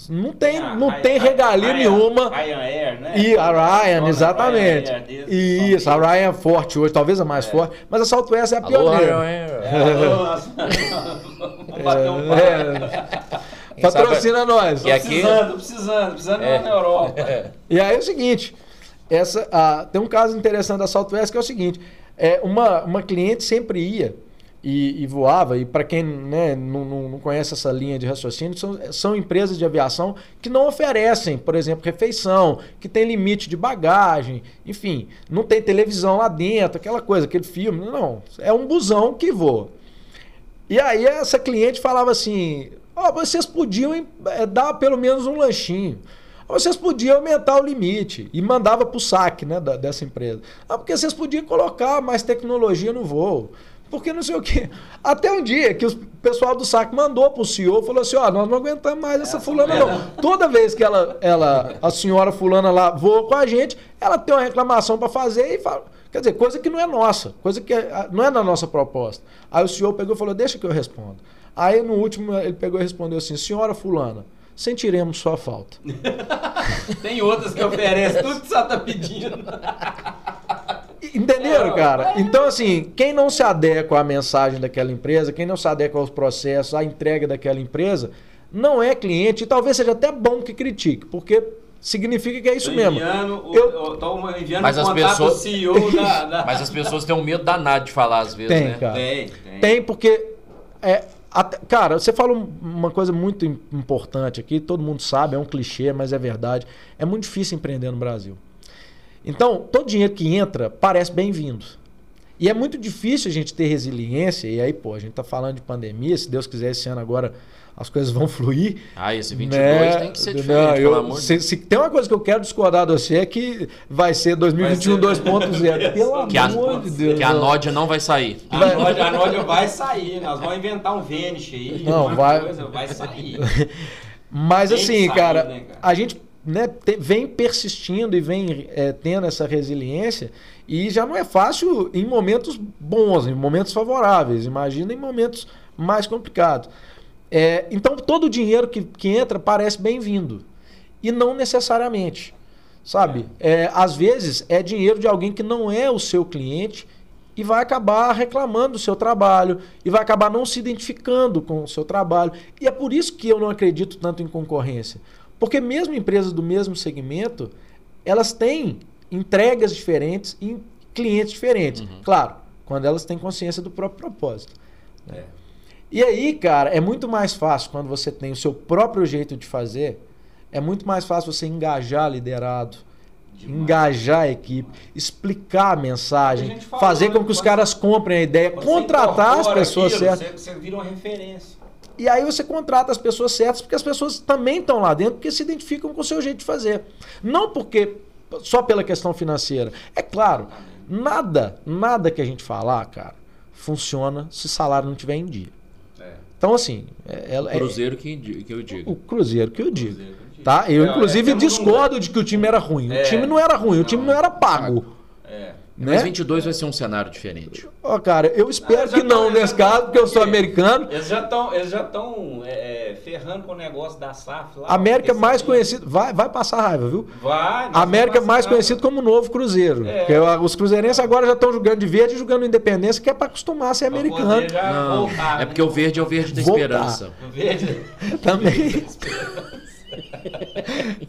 Não tem, Ah, não Ryan- tem regalia Ryan- nenhuma. Ryanair, né? E a Ryan, exatamente. Desde Isso, a Ryan é forte hoje, talvez a mais É. forte, mas a Southwest é a Alô, pioneira. Ryanair. É, bater um papo. É. Quem Patrocina nós. E aqui- precisando, precisando, precisando É. lá na Europa. E aí é o seguinte, essa, ah, tem um caso interessante da Southwest que é o seguinte, é, uma, uma cliente sempre ia e, e voava, e para quem né, não, não- conhece essa linha de raciocínio, são, são empresas de aviação que não oferecem, por exemplo, refeição, que tem limite de bagagem, enfim, não tem televisão lá dentro, aquela coisa, aquele filme, não, é um busão que voa. E aí essa cliente falava assim: ó, vocês podiam eh, dar pelo menos um lanchinho. Vocês podiam aumentar o limite e mandava para o saque né, da- dessa empresa. Ah, porque vocês podiam colocar mais tecnologia no voo. Porque não sei o quê. Até um dia que o pessoal do saque mandou para o CEO falou assim: ó, nós não aguentamos mais essa Essa fulana, mulher não. Toda vez que ela, ela, a senhora fulana lá voa com a gente, ela tem uma reclamação para fazer e fala. Quer dizer, coisa que não é nossa, coisa que é- não é da nossa proposta. Aí o senhor pegou e falou: deixa que eu respondo. Aí no último ele pegou e respondeu assim: senhora fulana, sentiremos sua falta. Tem outras que oferecem tudo que você tá pedindo. Entenderam, cara? Então, assim, quem não se adequa à mensagem daquela empresa, quem não se adequa aos processos, à entrega daquela empresa, não é cliente e talvez seja até bom que critique, porque significa que é isso mesmo. Enviando, o- Eu- eu tô enviando Mas o as contato pessoas- CEO da... da... Mas as pessoas têm um medo danado de falar às vezes, Tem, né? cara. Tem, tem. Tem, porque. É, até- cara, você um- uma coisa muito im- importante aqui, todo mundo sabe, é um clichê, mas é verdade. É muito difícil empreender no Brasil. Então, todo dinheiro que entra parece bem-vindo. E é muito difícil a gente ter resiliência, e aí, pô, a gente tá falando de pandemia, se Deus quiser, esse ano agora as coisas vão fluir. Ah, esse 22 né? tem que ser diferente, não, eu, pelo se, se, tem uma coisa que eu quero discordar de você é que vai ser 2021 2.0. Pelo que amor a, de Deus. Que a Nódia não vai sair. A Nódia, a Nódia vai sair. Nós vamos inventar um Vanish aí. Não, vai... Coisa, vai sair. Mas tem assim, sair, cara, né, cara, a gente né, te, vem persistindo e vem é, tendo essa resiliência e já não é fácil em momentos bons, em momentos favoráveis. Imagina em momentos mais complicados. É, então todo o dinheiro que, que entra parece bem-vindo. E não necessariamente. Sabe? É, às vezes é dinheiro de alguém que não é o seu cliente e vai acabar reclamando do seu trabalho e vai acabar não se identificando com o seu trabalho. E é por isso que eu não acredito tanto em concorrência. Porque mesmo empresas do mesmo segmento, elas têm entregas diferentes em clientes diferentes. Uhum. Claro, quando elas têm consciência do próprio propósito. É. E aí, cara, é muito mais fácil quando você tem o seu próprio jeito de fazer, é muito mais fácil você engajar liderado, Demais. engajar a equipe, explicar a mensagem, a fazer com que os caras comprem a ideia, contratar as pessoas certas. Você, você vira uma referência. E aí você contrata as pessoas certas, porque as pessoas também estão lá dentro, porque se identificam com o seu jeito de fazer. Não porque só pela questão financeira. É claro, nada, nada que a gente falar, cara, funciona se o salário não estiver em dia. Então, assim. É, o Cruzeiro é, que, que eu digo. O Cruzeiro que eu digo. Que eu digo. Tá? Eu, inclusive, discordo de que o time era ruim. O time não era ruim, o time não era pago. É. Né? Mas 22 vai ser um cenário diferente. Ó, oh, cara, eu espero que não nesse caso, porque eu sou americano. Eles já estão eles já estão é, é, ferrando com o negócio da SAF lá. América mais conhecido, vai, vai passar raiva, viu? Vai. América mais conhecido como novo Cruzeiro. É. Porque os cruzeirenses agora já estão jogando de verde e jogando independência, que é para acostumar a ser americano. Não, voltar, é porque o verde é o verde da esperança. O verde também.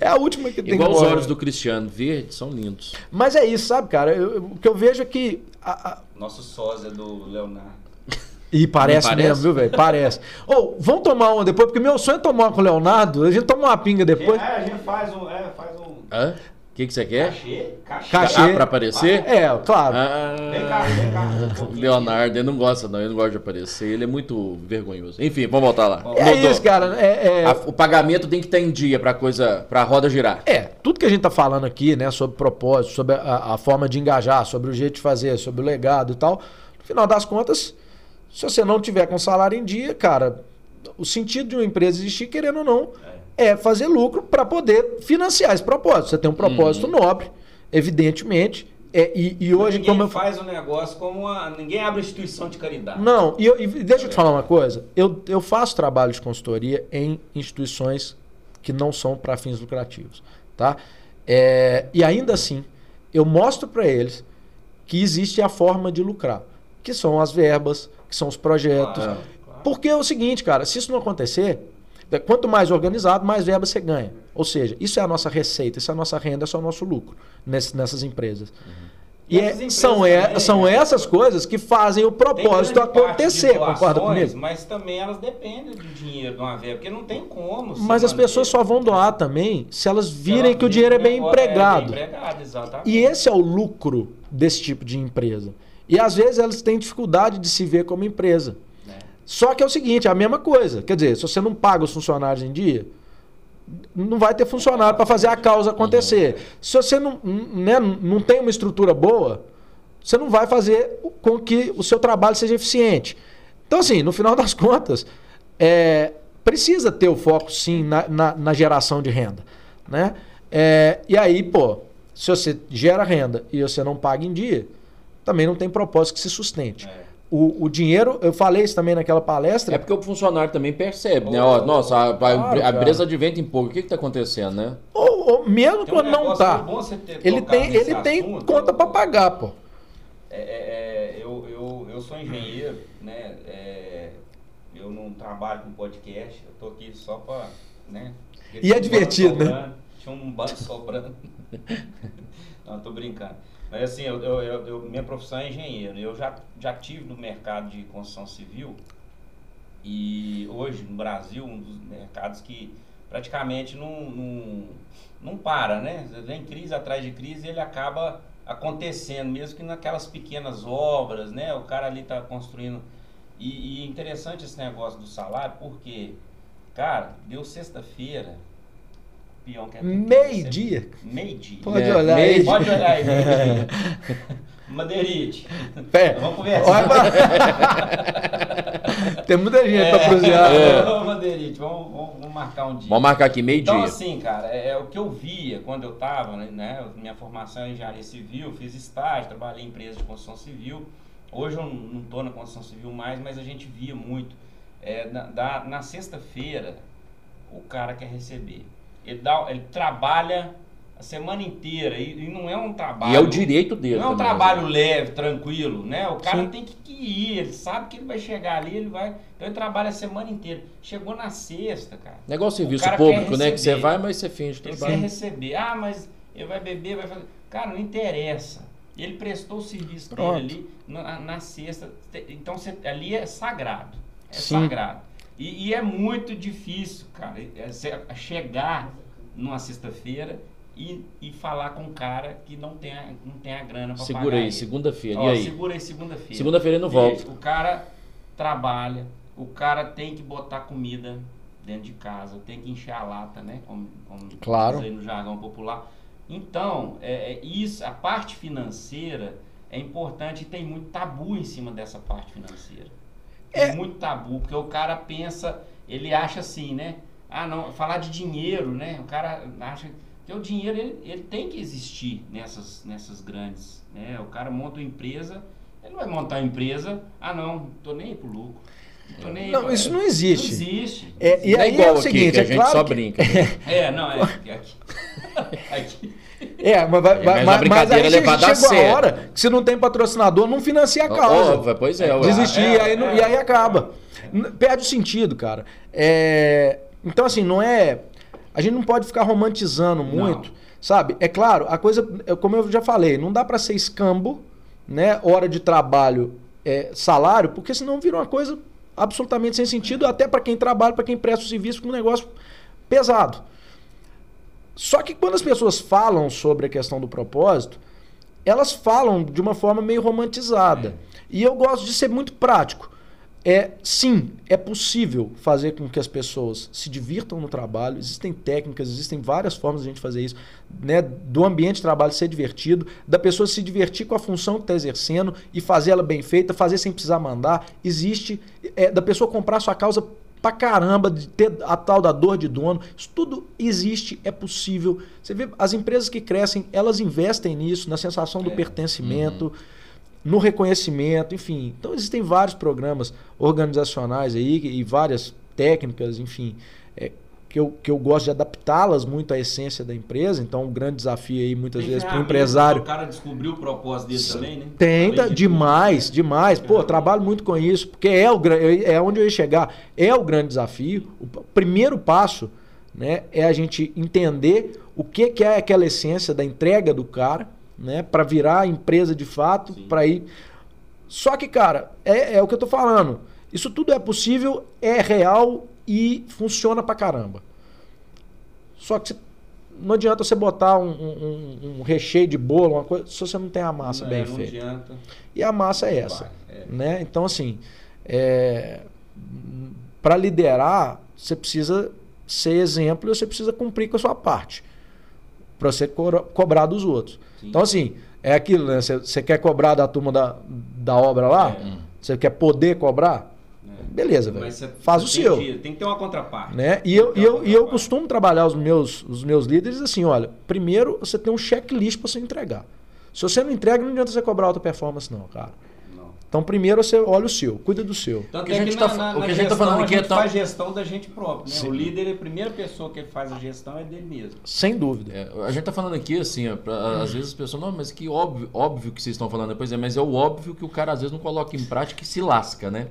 É a última que tem Igual os olhos do Cristiano, verde, são lindos. Mas é isso, sabe, cara? Eu, o que eu vejo é que. A, a... Nosso sósia do Leonardo. E parece, parece, mesmo, viu, velho? Parece. Ou, oh, vamos tomar uma depois, porque meu sonho é tomar uma com o Leonardo. A gente toma uma pinga depois. É, a gente faz um. É, faz um... Hã? O que, que você quer? Cachê. Cachê. Cachê. Ah, pra aparecer? É, claro. Ah, vem cá, vem cá. Um Leonardo, ele não gosta não, ele não gosta de aparecer, ele é muito vergonhoso. Enfim, vamos voltar lá. É isso, cara. É, é... A, o pagamento tem que estar em dia pra coisa, pra roda girar. É, tudo que a gente tá falando aqui, né, sobre propósito, sobre a, a forma de engajar, sobre o jeito de fazer, sobre o legado e tal, no final das contas, se você não tiver com salário em dia, cara, o sentido de uma empresa existir, querendo ou não, é é fazer lucro para poder financiar esse propósito. Você tem um propósito uhum. nobre, evidentemente. É, e, e hoje, ninguém como eu... faz o negócio como uma... ninguém abre instituição de caridade. Não, e, eu, e deixa eu te falar uma coisa. Eu, eu faço trabalho de consultoria em instituições que não são para fins lucrativos, tá? É, e ainda assim, eu mostro para eles que existe a forma de lucrar, que são as verbas, que são os projetos. Claro, claro. Porque é o seguinte, cara, se isso não acontecer, Quanto mais organizado, mais verba você ganha. Ou seja, isso é a nossa receita, isso é a nossa renda, isso é o nosso lucro nessas empresas. Uhum. E, é, são, é, são essas coisas que fazem o propósito acontecer, doações, concorda comigo? Mas também elas dependem do dinheiro de uma verba, porque não tem como. Mas as pessoas só vão doar também se elas virem se que o dinheiro é bem empregado. É bem empregado e esse é o lucro desse tipo de empresa. E às vezes elas têm dificuldade de se ver como empresa. Só que é o seguinte, é a mesma coisa. Quer dizer, se você não paga os funcionários em dia, não vai ter funcionário para fazer a causa acontecer. Se você não, né, não tem uma estrutura boa, você não vai fazer com que o seu trabalho seja eficiente. Então, assim, no final das contas, é, precisa ter o foco, sim, na, na, na geração de renda. Né? É, e aí, pô, se você gera renda e você não paga em dia, também não tem propósito que se sustente. É o, o dinheiro, eu falei isso também naquela palestra. É porque o funcionário também percebe, né? Ó, nossa, a, a, a empresa de vento em pouco, o que está acontecendo, né? Ou, ou mesmo quando um não está. Ele tem, ele tem assunto, conta para pagar, pô. É, é, é, eu, eu, eu sou engenheiro, né? É, eu não trabalho com podcast, eu tô aqui só para. Né? E é divertido, né? Tinha um banco sobrando. não, tô brincando. Mas assim, eu, eu, eu, minha profissão é engenheiro. Eu já, já tive no mercado de construção civil e hoje no Brasil, um dos mercados que praticamente não, não, não para, né? Vem crise atrás de crise e ele acaba acontecendo, mesmo que naquelas pequenas obras, né? O cara ali está construindo. E, e interessante esse negócio do salário, porque, cara, deu sexta-feira, peão quer Meio-dia? Meio-dia. Pode é, olhar aí. Pode olhar aí. Madeirite. Pé. Vamos conversar. Tem muita gente é, pra prosear. É. Madeirite, vamos, vamos, vamos, marcar um dia. Vamos marcar aqui meio-dia. Então, assim, cara, é, é, o que eu via quando eu tava, né? Minha formação em engenharia civil, fiz estágio, trabalhei em empresa de construção civil. Hoje eu não estou na construção civil mais, mas a gente via muito. É, na, na sexta-feira, o cara quer receber. Ele, dá, ele trabalha a semana inteira e, e, não é um trabalho. E é o direito dele. Não é um também, trabalho né? leve, tranquilo, né? O cara Sim. tem que, que, ir, ele sabe que ele vai chegar ali, ele vai. Então ele trabalha a semana inteira. Chegou na sexta, cara. Negócio serviço público, né? Que você vai, mas você finge Ele quer receber. Ah, mas ele vai beber, vai fazer. Cara, não interessa. Ele prestou o serviço Pronto. dele ali na, na sexta. Então você, ali é sagrado. É Sim. sagrado. E, e, é muito difícil, cara, é chegar numa sexta-feira e, e falar com um cara que não tem a, não tem a grana para pagar. Segura aí, segunda-feira. E aí? Segura aí, segunda-feira. Segunda-feira ele não volta. O cara trabalha, o cara tem que botar comida dentro de casa, tem que encher a lata, né? Como, como claro. aí no jargão popular. Então, é, é, isso, a parte financeira é importante e tem muito tabu em cima dessa parte financeira. Tem é muito tabu, porque o cara pensa, ele acha assim, né? Ah, não, falar de dinheiro, né? O cara acha que o dinheiro ele, ele tem que existir nessas, nessas grandes, né? O cara monta uma empresa, ele não vai montar uma empresa, ah não, tô nem aí pro lucro. Não, isso não existe. Não existe. É, e aí é, é o seguinte, aqui, é claro só que... brinca. é, não, é, é aqui. aqui. É, mas, vai, é, mas, mas aí chegou a hora que se não tem patrocinador, não financia a causa. Oh, pois é. Desistir é, e, aí, é, e aí acaba. Perde o sentido, cara. É, então, assim, não é... A gente não pode ficar romantizando muito, não. sabe? É claro, a coisa, como eu já falei, não dá para ser escambo, né? Hora de trabalho, é, salário, porque senão vira uma coisa absolutamente sem sentido, até para quem trabalha, para quem presta o serviço, com um negócio pesado. Só que quando as pessoas falam sobre a questão do propósito, elas falam de uma forma meio romantizada. É. E eu gosto de ser muito prático. É, sim, é possível fazer com que as pessoas se divirtam no trabalho. Existem técnicas, existem várias formas de a gente fazer isso. Né? Do ambiente de trabalho ser divertido, da pessoa se divertir com a função que está exercendo e fazer ela bem feita, fazer sem precisar mandar. Existe é, da pessoa comprar sua causa pra caramba, de ter a tal da dor de dono. Isso tudo existe, é possível. Você vê, as empresas que crescem, elas investem nisso, na sensação do é. pertencimento, uhum. no reconhecimento, enfim. Então existem vários programas organizacionais aí e várias técnicas, enfim, é, que eu, que eu gosto de adaptá-las muito à essência da empresa. Então, um grande desafio aí, muitas Tem vezes, para o empresário. O cara descobriu o propósito dele também, né? Tenta, de demais, tudo. demais. Pô, trabalho muito com isso, porque é, o, é onde eu ia chegar. É o grande desafio. O primeiro passo né, é a gente entender o que, que é aquela essência da entrega do cara, né, para virar empresa de fato, para ir. Só que, cara, é, é o que eu tô falando. Isso tudo é possível, é real e funciona pra caramba. Só que não adianta você botar um, um, um, recheio de bolo, uma coisa, se você não tem a massa não, bem não feita. Adianta. E a massa é essa. é. Né? Então, assim, é, para liderar, você precisa ser exemplo e você precisa cumprir com a sua parte. Para você co cobrar dos outros. Sim. Então, assim, é aquilo, né? Você, você quer cobrar da turma da, da obra lá? É. Você quer poder cobrar? Beleza, velho. Faz o seu. Tem que ter uma contraparte. Né? E eu, e eu, e eu costumo trabalhar os meus, os meus líderes assim: olha, primeiro você tem um checklist para você entregar. Se você não entrega, não adianta você cobrar alta performance, não, cara. Então, primeiro você olha o seu, cuida do seu. Tanto o que a gente está tá falando aqui é tão... faz gestão da gente próprio. Né? O líder, a primeira pessoa que faz a gestão é dele mesmo. Sem dúvida. É, a gente está falando aqui assim, ó, pra, às vezes as pessoas, não, mas que óbvio, óbvio que vocês estão falando depois, é, mas é o óbvio que o cara às vezes não coloca em prática e se lasca, né?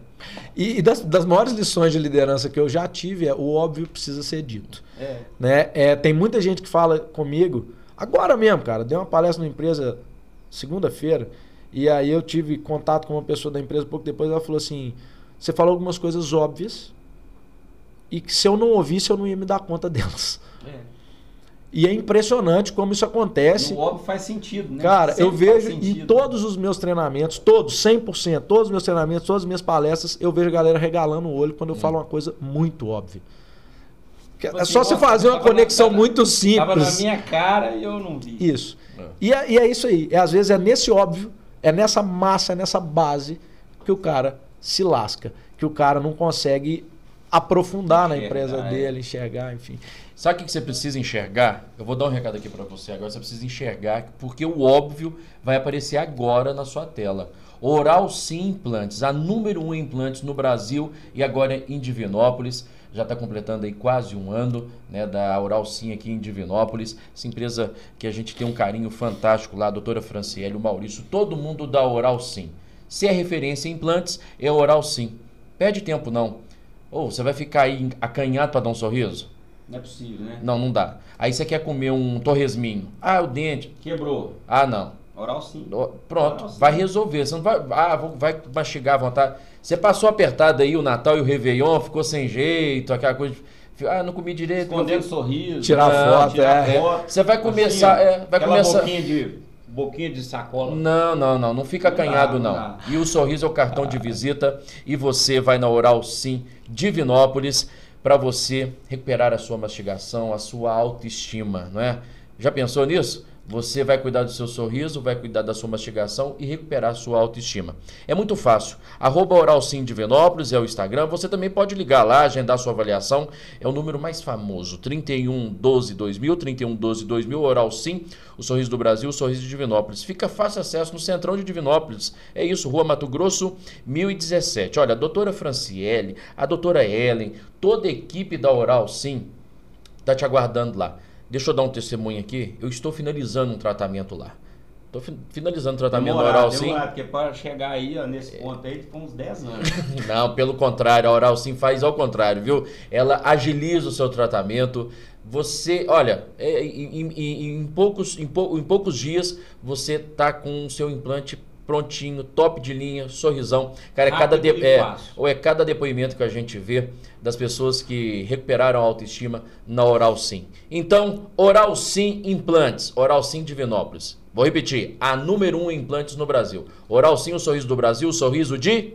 E, e das, das maiores lições de liderança que eu já tive é o óbvio precisa ser dito. É. Né? É, tem muita gente que fala comigo, agora mesmo, cara, dei uma palestra numa empresa segunda-feira. E aí eu tive contato com uma pessoa da empresa pouco depois, ela falou assim: "Você falou algumas coisas óbvias e que se eu não ouvisse eu não ia me dar conta delas". É. E é impressionante como isso acontece. O óbvio faz sentido, né? Cara, Sempre eu vejo em todos os meus treinamentos, todos, 100%, todos os meus treinamentos, todas as minhas palestras, eu vejo a galera regalando o olho quando eu hum. falo uma coisa muito óbvia. Tipo é só você fazer uma conexão muito simples. Tava na minha cara e eu não vi. Isso. É. E, é, e é isso aí. É, às vezes é nesse óbvio, é nessa massa, é nessa base que o cara se lasca. Que o cara não consegue aprofundar enxergar, na empresa é. dele, enxergar, enfim. Sabe o que você precisa enxergar? Eu vou dar um recado aqui para você agora. Você precisa enxergar porque o óbvio vai aparecer agora na sua tela. Oral Sim Implantes, a número um implantes no Brasil e agora em Divinópolis. Já está completando aí quase um ano né, da Oral Sim aqui em Divinópolis. Essa empresa que a gente tem um carinho fantástico lá, a doutora Franciele, o Maurício, todo mundo da Oral Sim. Se é referência em implantes, é Oral Sim. Perde tempo não. Ou você vai ficar aí acanhado para dar um sorriso? Não é possível, né? Não, não dá. Aí você quer comer um torresminho. Ah, o dente. Quebrou. Ah, não. Oral sim. Pronto, Oral, sim. vai resolver. Você não vai. Ah, vai mastigar à vontade. Você passou apertado aí o Natal e o Réveillon, ficou sem jeito, aquela coisa. Ah, não comi direito. Escondendo sorriso. Tirar não, foto, tirar é. Foto. Você vai começar. Assim, é, vai começar. Boquinha de, boquinha de sacola. Não, não, não. Não fica acanhado, não. não. E o sorriso é o cartão ah. de visita. E você vai na Oral Sim Divinópolis para você recuperar a sua mastigação, a sua autoestima, não é? Já pensou nisso? Você vai cuidar do seu sorriso, vai cuidar da sua mastigação e recuperar a sua autoestima. É muito fácil. Arroba Oral Sim de Venópolis é o Instagram. Você também pode ligar lá, agendar sua avaliação. É o número mais famoso. 31 12 2000, 31 12 2000, Oral Sim, o sorriso do Brasil, o sorriso de Divinópolis. Fica fácil acesso no centrão de Divinópolis. É isso, Rua Mato Grosso, 1017. Olha, a doutora Franciele, a doutora Ellen, toda a equipe da Oral Sim está te aguardando lá. Deixa eu dar um testemunho aqui. Eu estou finalizando um tratamento lá. Estou finalizando o tratamento demorado, oral sim. Porque para chegar aí, ó, nesse ponto aí, ficou uns 10 anos. Não, pelo contrário, a oral sim faz ao contrário, viu? Ela agiliza o seu tratamento. Você, olha, é, em, em, em poucos, em, pou, em poucos dias você tá com o seu implante prontinho, top de linha, sorrisão. Cara, é cada, de, é, ou é cada depoimento que a gente vê das pessoas que recuperaram a autoestima na Oral Sim. Então, Oral Sim Implantes, Oral Sim Divinópolis. Vou repetir, a número um em implantes no Brasil. Oral Sim, o sorriso do Brasil, o sorriso de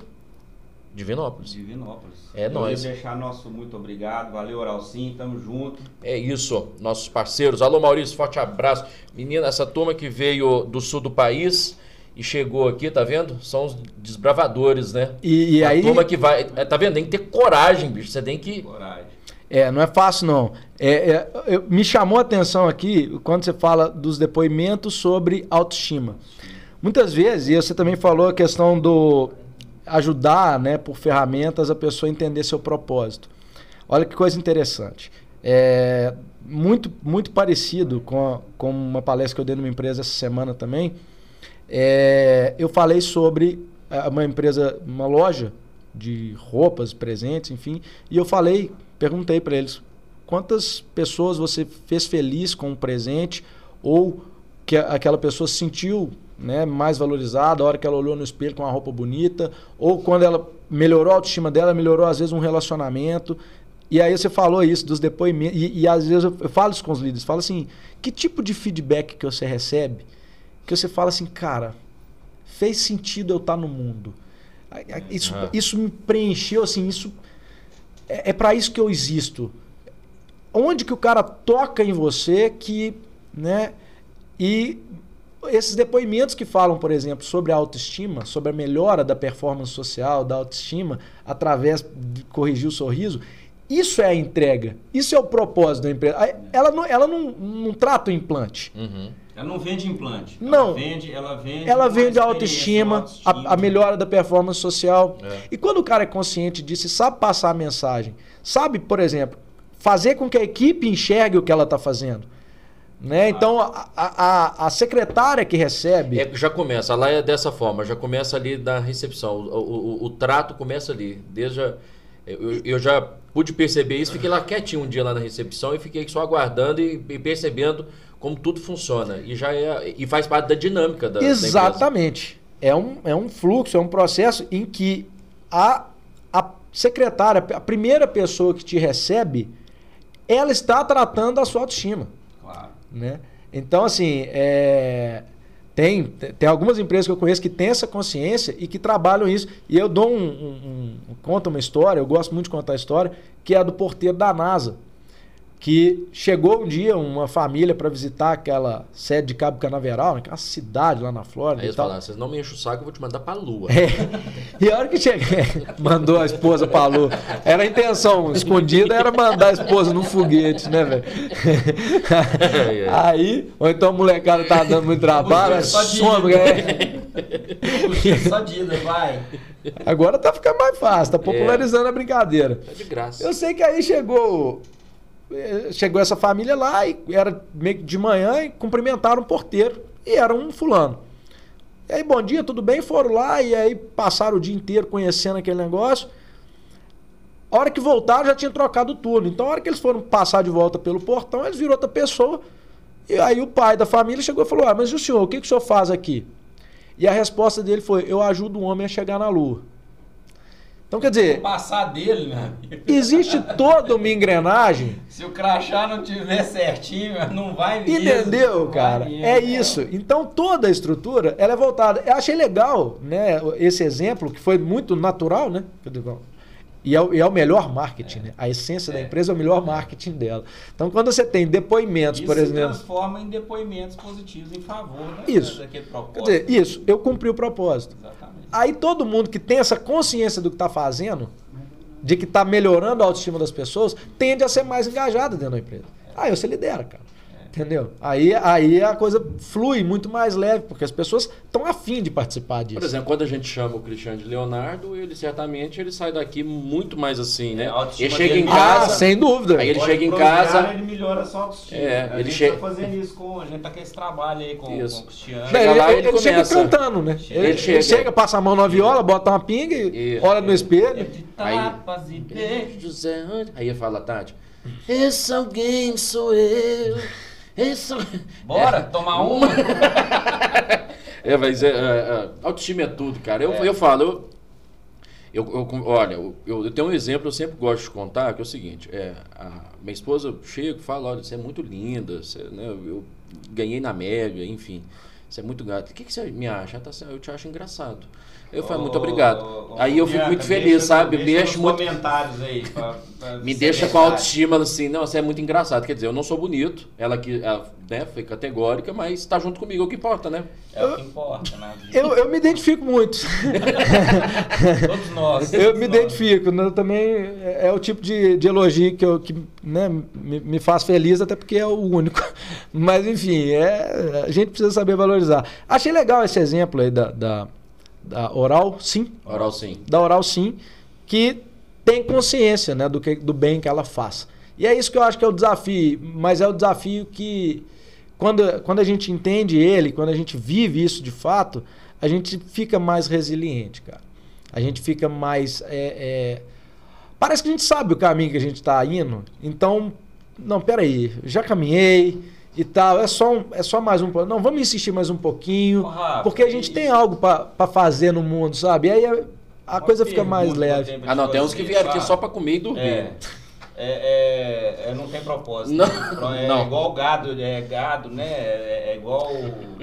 Divinópolis. Divinópolis. É nós. deixar nosso muito obrigado. Valeu, Oral Sim, tamo junto. É isso, nossos parceiros. Alô, Maurício, forte abraço. Menina, essa turma que veio do sul do país e chegou aqui, tá vendo? São os desbravadores, né? E, e a aí. turma que vai. É, tá vendo? Tem que ter coragem, bicho. Você tem que. Coragem. É, não é fácil, não. É, é, eu, me chamou a atenção aqui quando você fala dos depoimentos sobre autoestima. Muitas vezes, e você também falou a questão do ajudar, né, por ferramentas, a pessoa a entender seu propósito. Olha que coisa interessante. É muito, muito parecido com, a, com uma palestra que eu dei numa empresa essa semana também é, eu falei sobre é, uma empresa, uma loja de roupas, presentes, enfim, e eu falei, perguntei para eles quantas pessoas você fez feliz com um presente ou que aquela pessoa se sentiu né, mais valorizada a hora que ela olhou no espelho com uma roupa bonita ou quando ela melhorou a autoestima dela, melhorou às vezes um relacionamento. E aí você falou isso dos depoimentos e, e às vezes eu falo isso com os líderes, falo assim, que tipo de feedback que você recebe que você fala assim, cara, fez sentido eu estar no mundo. Isso, uhum. isso me preencheu, assim, isso é, é para isso que eu existo. Onde que o cara toca em você que, né? E esses depoimentos que falam, por exemplo, sobre a autoestima, sobre a melhora da performance social, da autoestima, através de corrigir o sorriso, isso é a entrega. Isso é o propósito da empresa. Ela não, ela não, não trata o implante. Uhum. Ela não vende implante. Não. Ela vende, ela vende, ela vende a autoestima, autoestima. A, a, melhora da performance social. É. E quando o cara é consciente disso e sabe passar a mensagem, sabe, por exemplo, fazer com que a equipe enxergue o que ela está fazendo. Né? Ah. Então, a, a, a, secretária que recebe. É, já começa, lá é dessa forma, já começa ali da recepção. O, o, o, o trato começa ali. Desde a, eu, eu, já pude perceber isso, fiquei lá quietinho um dia lá na recepção e fiquei só aguardando e, e percebendo como tudo funciona. E já é. E faz parte da dinâmica da. Exatamente. Da é, um, é um fluxo, é um processo em que a, a secretária, a primeira pessoa que te recebe, ela está tratando a sua autoestima. Claro. né? Então, assim, é, tem, tem algumas empresas que eu conheço que têm essa consciência e que trabalham isso. E eu dou um, um, um conto uma história, eu gosto muito de contar a história, que é a do porteiro da NASA que chegou um dia uma família para visitar aquela sede de Cabo Canaveral, né, aquela cidade lá na Flórida. Aí eles falaram, vocês não me enchem o saco, eu vou te mandar para a Lua. É. E a hora que cheguei, mandou a esposa para a Lua. Era a intenção escondida, era mandar a esposa num foguete, né, velho? Aí, ou então a molecada tá dando muito trabalho, some, é. Só dida, vai. Agora tá ficando mais fácil, tá popularizando é. a brincadeira. É de graça. Eu sei que aí chegou é, chegou essa família lá e era meio que de manhã e cumprimentaram o porteiro. E era um fulano. E aí, bom dia, tudo bem? Foram lá e aí passaram o dia inteiro conhecendo aquele negócio. A hora que voltaram já tinha trocado o turno. Então, a hora que eles foram passar de volta pelo portão, eles viram outra pessoa. E aí o pai da família chegou e falou: Ah, mas e o senhor, o que, que o senhor faz aqui? E a resposta dele foi: Eu ajudo o homem a chegar na lua. Então, quer dizer. Passar dele, né? Existe toda uma engrenagem. Se o crachá não tiver certinho, não vai mesmo. Entendeu, cara? Mesmo, é isso. Então, toda a estrutura ela é voltada. Eu achei legal, né? Esse exemplo, que foi muito natural, né? E é, e é o melhor marketing, é. né? A essência é. da empresa é o melhor marketing dela. Então, quando você tem depoimentos, isso por exemplo. Isso transforma em depoimentos positivos em favor né? isso. daquele propósito. Quer dizer, isso, eu cumpri o propósito. Exatamente. Aí todo mundo que tem essa consciência do que está fazendo, de que está melhorando a autoestima das pessoas, tende a ser mais engajado dentro da empresa. Aí você lidera, cara. Entendeu? Aí, aí a coisa flui muito mais leve, porque as pessoas estão afim de participar disso. Por exemplo, quando a gente chama o Cristiano de Leonardo, ele certamente ele sai daqui muito mais assim, né? É, ele chega em casa. Ah, sem dúvida. Aí ele chega em casa. Ele melhora só a autoestima. É, a ele gente chega... tá fazendo isso com. A gente tá com esse trabalho aí com, isso. com o Cristiano. Chega ele, lá, ele, ele chega cantando, né? Chega. Ele, chega. ele chega, passa a mão na viola, bota uma pinga e olha no espelho. Aí, e José, aí ele fala, Tati, esse alguém sou eu. Isso. Bora, é. tomar uma. é, mas é, é, é, autoestima é tudo, cara. Eu, é. eu falo, eu, eu, eu olha, eu, eu, tenho um exemplo, eu sempre gosto de contar, que é o seguinte, é, a minha esposa chega e fala, olha, você é muito linda, você, né, eu ganhei na média, enfim, você é muito gato. O que, que você me acha? Tá, eu te acho engraçado. Eu falei, muito obrigado. Oh, oh, aí eu fico muito feliz, sabe? Deixa Mexo muito. comentários aí. Pra, pra me deixa com a autoestima assim, não, você é muito engraçado. Quer dizer, eu não sou bonito, ela que ela, né, foi categórica, mas está junto comigo, é o que importa, né? É o que importa, né? Eu, eu me identifico muito. todos nós. Eu todos me nós. identifico. Né? Também é, é o tipo de, de elogio que, eu, que né, me, me faz feliz, até porque é o único. Mas, enfim, é, a gente precisa saber valorizar. Achei legal esse exemplo aí da, da da Oral Sim. Oral Sim. Da Oral Sim, que tem consciência né, do, que, do bem que ela faz. E é isso que eu acho que é o desafio, mas é o desafio que, quando, quando a gente entende ele, quando a gente vive isso de fato, a gente fica mais resiliente, cara. A gente fica mais. É, é... Parece que a gente sabe o caminho que a gente está indo. Então, não, peraí, já caminhei e tal. É só, um, é só mais um Não, vamos insistir mais um pouquinho. Oh, Rafa, porque a gente tem algo para fazer no mundo, sabe? E aí a, a coisa fica mais leve. Ah, não, tem uns que vieram aqui só para comer e dormir. É. É, é, é, não tem propósito. Não, é não. igual gado, é gado, né? É, é igual.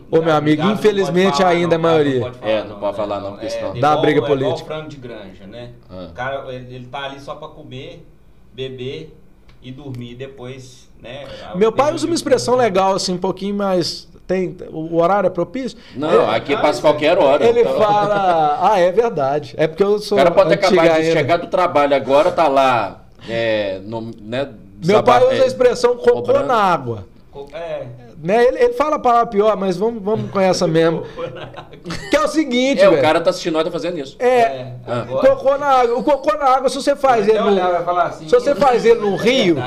Ô, meu amigo, infelizmente falar, ainda não, a maioria. Não é, não, pode falar não, porque senão. Dá briga política. É igual frango de granja, né? Ah. O cara, ele, ele tá ali só para comer, beber e dormir depois, né? Meu pai usa uma expressão legal, assim, um pouquinho mais. Tem, o horário é propício? Não, é, aqui passa qualquer hora. Ele tá fala. Ah, é verdade. É porque eu sou. O cara pode acabar de chegar do trabalho agora, tá lá. É, no, né, Meu pai usa a expressão cocô na água. É. Né? Ele, ele fala a palavra pior, mas vamos, vamos com essa mesmo. que é o seguinte, É, o cara tá assistindo nós tá fazendo isso. É, é ah. cocô na água. O cocô na água, se você faz ele no, assim, se você faz ele no rio,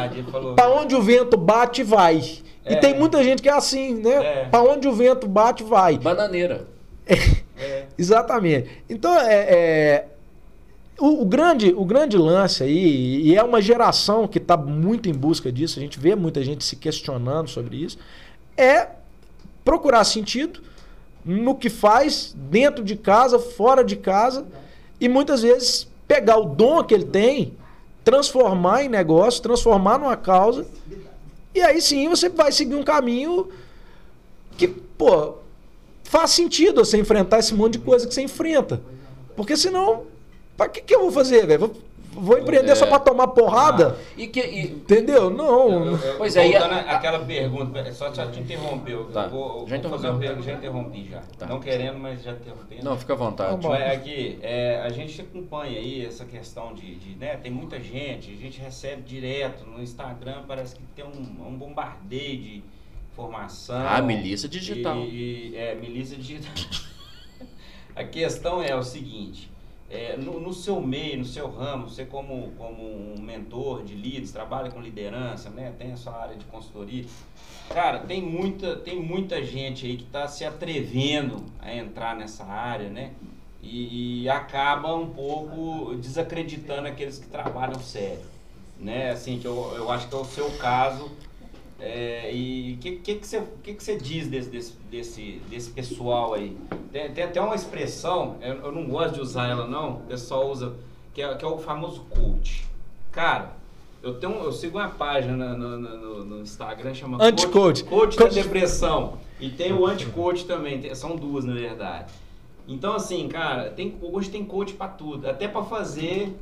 para onde o vento bate, vai. É. E tem muita gente que é assim, né? É. Para onde o vento bate, vai. Bananeira. É. Exatamente. Então, é, é o, o, grande, o grande lance aí, e é uma geração que está muito em busca disso, a gente vê muita gente se questionando sobre isso, é procurar sentido no que faz dentro de casa, fora de casa, e muitas vezes pegar o dom que ele tem, transformar em negócio, transformar numa causa E aí sim você vai seguir um caminho que, pô, faz sentido você enfrentar esse monte de coisa que você enfrenta. Porque senão, para que, que eu vou fazer, velho? Vou empreender é. só para tomar porrada? Ah, e que, e... Entendeu? Não. Eu, eu, eu, pois é. A... Aquela pergunta, só, só te interrompeu. Tá. Vou, já, vou fazer uma pergunta, já interrompi já. Tá. Não querendo, mas já interrompendo. Não, fica à vontade. Tá é aqui, é, a gente acompanha aí essa questão de, de, né, tem muita gente, a gente recebe direto no Instagram, parece que tem um, um bombardeio de informação. Ah, milícia digital. E, e, é, milícia digital. a questão é o seguinte, é, no, no, seu meio, no seu ramo, você como, como um mentor de leads, trabalha com liderança, né? tem a sua área de consultoria. Cara, tem muita, tem muita gente aí que está se atrevendo a entrar nessa área, né? E, e, acaba um pouco desacreditando aqueles que trabalham sério. Né? Assim, que eu, eu acho que é o seu caso é, e o que, que, que, você, que, que você diz desse, desse, desse, desse pessoal aí? Tem, tem até uma expressão, eu, eu, não gosto de usar ela não, o pessoal usa, que é, que é o famoso coach. Cara, eu, tenho, eu sigo uma página no, no, no, Instagram chamada Anti-coach. Coach, coach da depressão. E tem o anti-coach também, tem, são duas na verdade. Então assim, cara, tem, hoje tem coach para tudo, até para fazer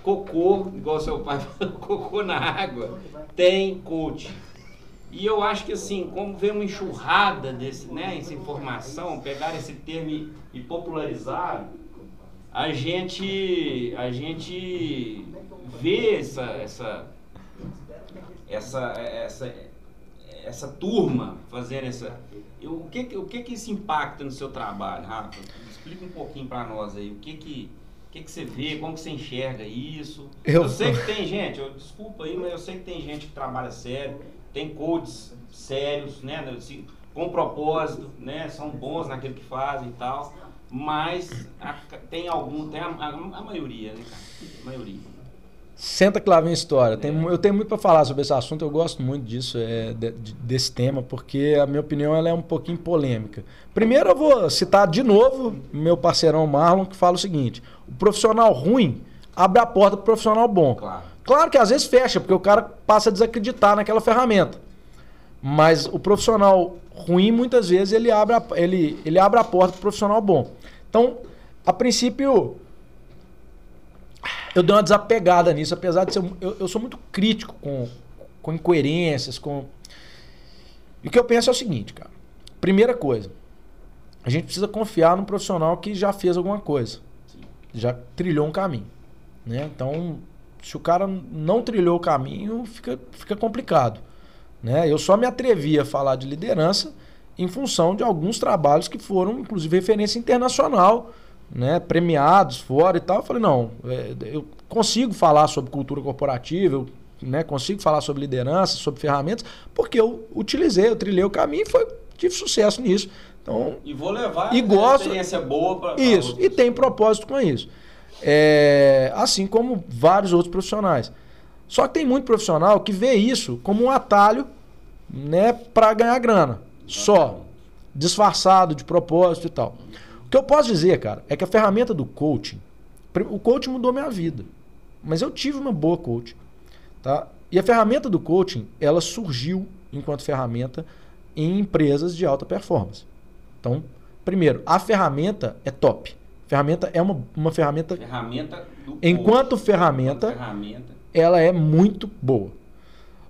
cocô, igual seu pai falou, cocô na água, tem coach. E eu acho que assim, como vem uma enxurrada desse, né, essa informação, pegar esse termo e popularizar, a gente, a gente vê essa, essa, essa, essa, essa turma fazendo essa. Eu, o que, o que que isso impacta no seu trabalho, Rafa? Explica um pouquinho para nós aí. O que que o que, que você vê? Como que você enxerga isso? Eu... eu sei que tem gente, eu, desculpa aí, mas eu sei que tem gente que trabalha sério, tem coaches sérios, né, assim, com propósito, né, são bons naquilo que fazem e tal, mas a, tem algum, tem a, a, a, maioria, né, cara? A maioria. Senta que lá vem história. É. Tem, eu tenho muito para falar sobre esse assunto, eu gosto muito disso, é, de, desse tema, porque a minha opinião ela é um pouquinho polêmica. Primeiro eu vou citar de novo meu parceirão Marlon, que fala o seguinte: o profissional ruim abre a porta para o profissional bom. Claro. Claro que às vezes fecha, porque o cara passa a desacreditar naquela ferramenta. Mas o profissional ruim, muitas vezes, ele abre a, ele, ele abre a porta para o profissional bom. Então, a princípio, eu dei uma desapegada nisso, apesar de ser. Eu, eu sou muito crítico com, com incoerências, com. E o que eu penso é o seguinte, cara. Primeira coisa, a gente precisa confiar num profissional que já fez alguma coisa, já trilhou um caminho. Né? Então, se o cara não trilhou o caminho, fica, fica complicado. Né? Eu só me atrevi a falar de liderança em função de alguns trabalhos que foram, inclusive, referência internacional, né? premiados fora e tal. Eu falei, não, é, eu consigo falar sobre cultura corporativa, eu né? consigo falar sobre liderança, sobre ferramentas, porque eu utilizei, eu trilhei o caminho e foi, tive sucesso nisso. Então, e vou levar e gosto, experiência boa para Isso, e tem propósito com isso. É, assim como vários outros profissionais. Só que tem muito profissional que vê isso como um atalho né, para ganhar grana. Só. Disfarçado de propósito e tal. O que eu posso dizer, cara, é que a ferramenta do coaching, o coaching mudou minha vida. Mas eu tive uma boa coaching. Tá? E a ferramenta do coaching, ela surgiu enquanto ferramenta em empresas de alta performance. Então, primeiro, a ferramenta é top. Ferramenta é uma, uma ferramenta. Ferramenta do enquanto ferramenta, ferramenta, ela é muito boa.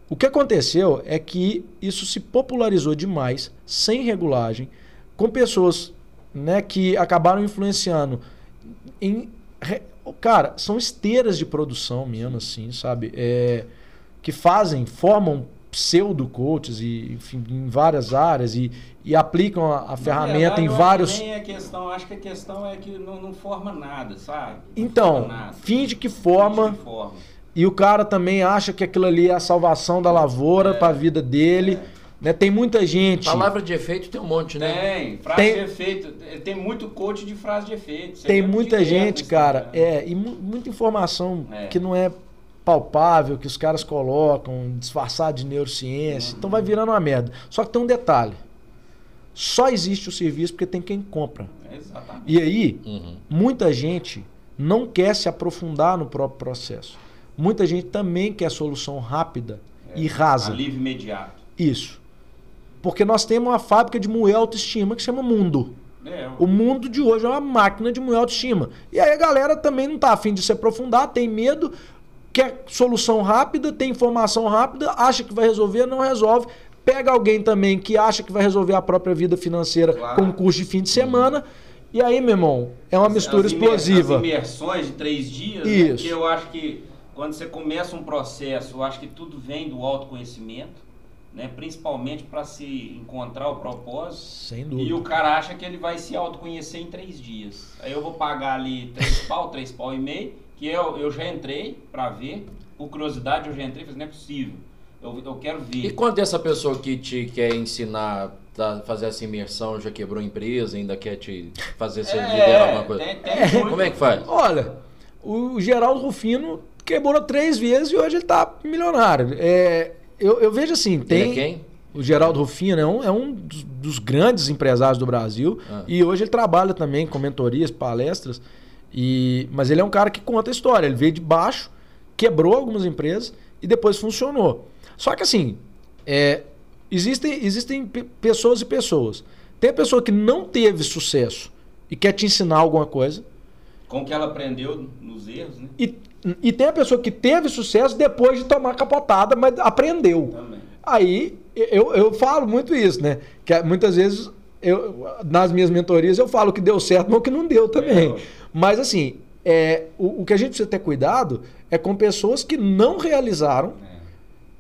O que aconteceu é que isso se popularizou demais, sem regulagem, com pessoas né, que acabaram influenciando em. Cara, são esteiras de produção mesmo, assim, sabe? É, que fazem, formam pseudo-coaches e, enfim, em várias áreas e, e aplicam a, a ferramenta verdade, em vários. Nem a questão, acho que a questão é que não, não forma nada, sabe? Não então, nada. finge que forma. Finge que forma. E o cara também acha que aquilo ali é a salvação da lavoura é, para a vida dele. É. Né? Tem muita gente. Palavra de efeito tem um monte, né? Tem, frase tem, de efeito. Tem muito coach de frase de efeito. Você tem muita gente, cara, é, e muita informação é. que não é palpável que os caras colocam, disfarçado de neurociência. Uhum. Então vai virando uma merda. Só que tem um detalhe. Só existe o serviço porque tem quem compra. Exatamente. E aí, uhum. muita gente não quer se aprofundar no próprio processo. Muita gente também quer solução rápida e rasa. Alívio imediato. Isso. Porque nós temos uma fábrica de moer autoestima que chama Mundo. É, O mundo de hoje é uma máquina de moer autoestima. E aí a galera também não tá afim de se aprofundar, tem medo, quer solução rápida, tem informação rápida, acha que vai resolver, não resolve. Pega alguém também que acha que vai resolver a própria vida financeira Claro. com um curso de fim de semana. E aí, meu irmão, é uma mistura As explosiva. As imersões de três dias, né? Isso. que eu acho que quando você começa um processo, eu acho que tudo vem do autoconhecimento, né? principalmente para se encontrar o propósito. Sem E dúvida. o cara acha que ele vai se autoconhecer em três dias. Aí eu vou pagar ali três pau, três pau e meio, que eu, eu já entrei para ver. Por curiosidade, eu já entrei e falei, não é possível. Eu, eu quero ver. E quando essa pessoa que te quer ensinar a fazer essa imersão já quebrou a empresa, ainda quer te fazer você liderar alguma coisa? tem, tem muito- Como é que faz? Olha, o Geraldo Rufino quebrou três vezes e hoje ele tá milionário. É, eu, eu vejo assim, tem. Ele é quem? O Geraldo Rufino é um, é um dos, dos grandes empresários do Brasil. Ah. E hoje ele trabalha também com mentorias, palestras. E, mas ele é um cara que conta a história. Ele veio de baixo, quebrou algumas empresas e depois funcionou. Só que assim, é, existem, existem pe- pessoas e pessoas. Tem a pessoa que não teve sucesso e quer te ensinar alguma coisa. Com que ela aprendeu nos erros, né? E, e tem a pessoa que teve sucesso depois de tomar capotada, mas aprendeu. Também. Aí eu, eu falo muito isso, né? Que muitas vezes eu, nas minhas mentorias eu falo que deu certo, mas o que não deu também. É. Mas assim, é, o, o que a gente precisa ter cuidado é com pessoas que não realizaram É.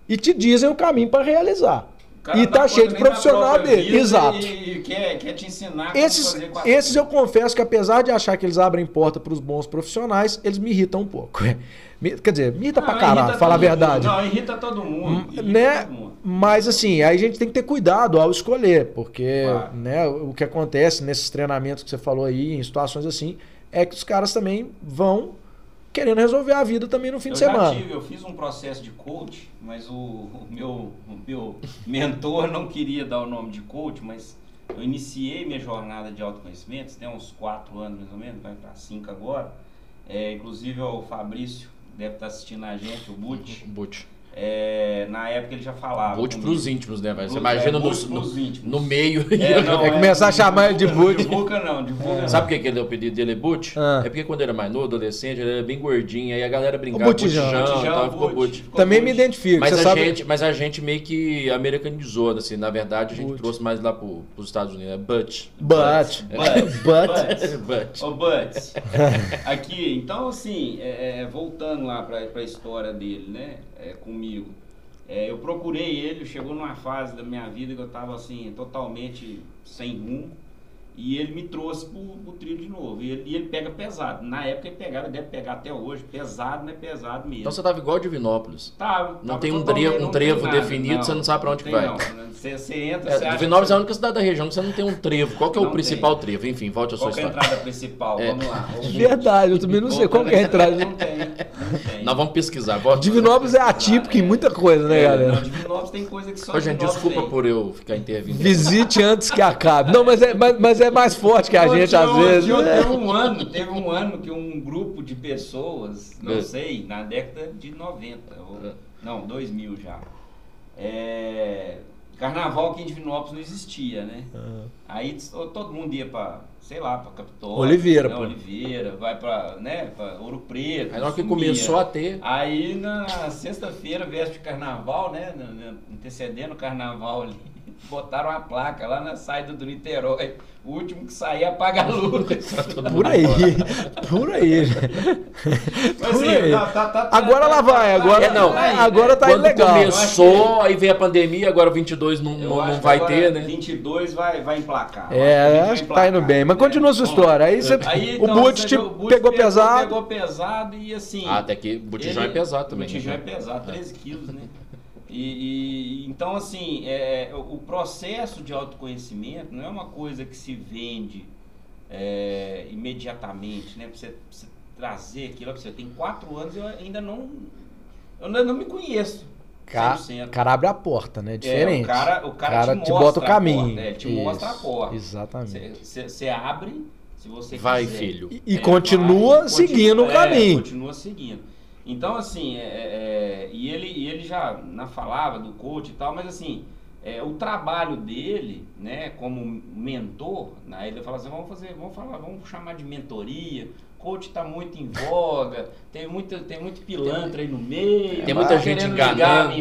e te dizem o caminho para realizar. E tá cheio de profissional dele. Exato. E, e quer, quer te ensinar Esses, esses eu confesso que apesar de achar que eles abrem porta para os bons profissionais, eles me irritam um pouco. Me- Quer dizer, me irrita pra Não, caralho, falar a verdade. mundo. Não, irrita todo mundo. irrita né? todo mundo. Mas assim, aí a gente tem que ter cuidado ao escolher, porque Claro. né, o que acontece nesses treinamentos que você falou aí, em situações assim, é que os caras também vão querendo resolver a vida também no fim eu de já semana. tive, eu fiz um processo de coach, mas o, o meu, o meu mentor não queria dar o nome de coach, mas eu iniciei minha jornada de autoconhecimento, tem uns quatro anos mais ou menos, vai para cinco agora. É, inclusive o Fabrício deve estar assistindo a gente, o Butch. Boot. É, na época ele já falava. Boot pros íntimos, né, velho? Você imagina é, no, boot no, no meio. É, não, É começar a chamar ele de Butch. Divulga não, divulga não. Sabe por que ele é o pedido dele é Boot? Ah. É porque quando ele era mais novo, adolescente, ele era bem gordinho, aí a galera brincava O Butijão. Butijão, Butijão, tal, ficou. Boot. Também me identifico. Mas você a, sabe... gente, mas a gente meio que americanizou, assim, na verdade a gente trouxe mais lá pro, pros Estados Unidos, é Butch. But, But. but. Ô, Butts, aqui, então assim, é, é, voltando lá pra, pra história dele, né, é, comigo, é, eu procurei ele, chegou numa fase da minha vida que eu tava assim, totalmente sem rumo, e ele me trouxe pro, pro trilho de novo, e ele, e ele pega pesado, na época ele pegava, deve pegar até hoje, pesado, mas pesado mesmo. Então você tava igual Divinópolis. Tava, Não tava tem um trevo- um não trevo tem nada, definido, você não sabe pra onde que tem vai. não. Você, você entra, você É, acha Divinópolis que é a única cidade da região que você não tem um trevo. Qual que é o Não principal tem. trevo? Enfim, volte a sua Qual que é a história. entrada principal? É. Vamos lá. vamos- Verdade, eu também não sei qual que é a entrada. Não tem, não tem. Nós vamos pesquisar. Volte. Divinópolis é atípico em muita coisa, né, É, galera? Não, Divinópolis tem coisa que só Ô, gente, desculpa tem. por eu ficar intervindo. Visite antes que acabe. Não, mas é, mas, mas é mais forte que a gente, às vezes. né? Teve um ano, teve um ano que um grupo de pessoas, não É. sei, na década de 90, ou- É. não, 2000 já. É, carnaval aqui em Divinópolis não existia, né? Aí t- todo mundo ia pra, sei lá, pra Capitólio. Oliveira, né, pô. Oliveira, vai pra, né, pra Ouro Preto. Aí na hora que começou a ter. Aí na sexta-feira, véspera de carnaval, né? Antecedendo o carnaval ali, botaram a placa lá na saída do Niterói. O último que sair apaga a luz. Por aí, por aí. Mas, Por assim, aí. tá- tá- tá- Agora tá- lá tá- vai, tá- agora, É, não. tá aí, né? agora tá Quando ilegal. começou, aí veio a pandemia, agora o 22 não, não, não que vai ter, né? 22 vai, vai emplacar. É, acho que vai tá indo emplacar, bem. Mas né? continua a sua história. Aí você, Aí, o então, Butch você te o Butch pegou pesado. Pegou pesado e assim. Ah, até que botijão Ele- é pesado também. Botijão é né? pesado, 13 quilos, né? E, e- então, assim, é, o processo de autoconhecimento não é uma coisa que se vende é, imediatamente, né? Pra você, pra você trazer aquilo pra você. Tem quatro anos eu ainda não. Eu ainda não me conheço. Ca- 100%. O cara abre a porta, né? Diferente. É, o cara, o cara, te, te, bota mostra o caminho. porta, é, ele te mostra a Isso, porta. Exatamente. Você abre, se você Vai, quiser. filho. E, e É, continua vai, seguindo o continua- é, caminho. continua seguindo. Então, assim, é, é, é, e, ele, e ele já na falava do coach e tal, mas assim, é, o trabalho dele, né, como mentor, né, ele fala assim, vamos fazer, vamos falar, vamos chamar de mentoria, coach está muito em voga, tem muito, tem muito pilantra aí no meio. Tem muita gente enganando.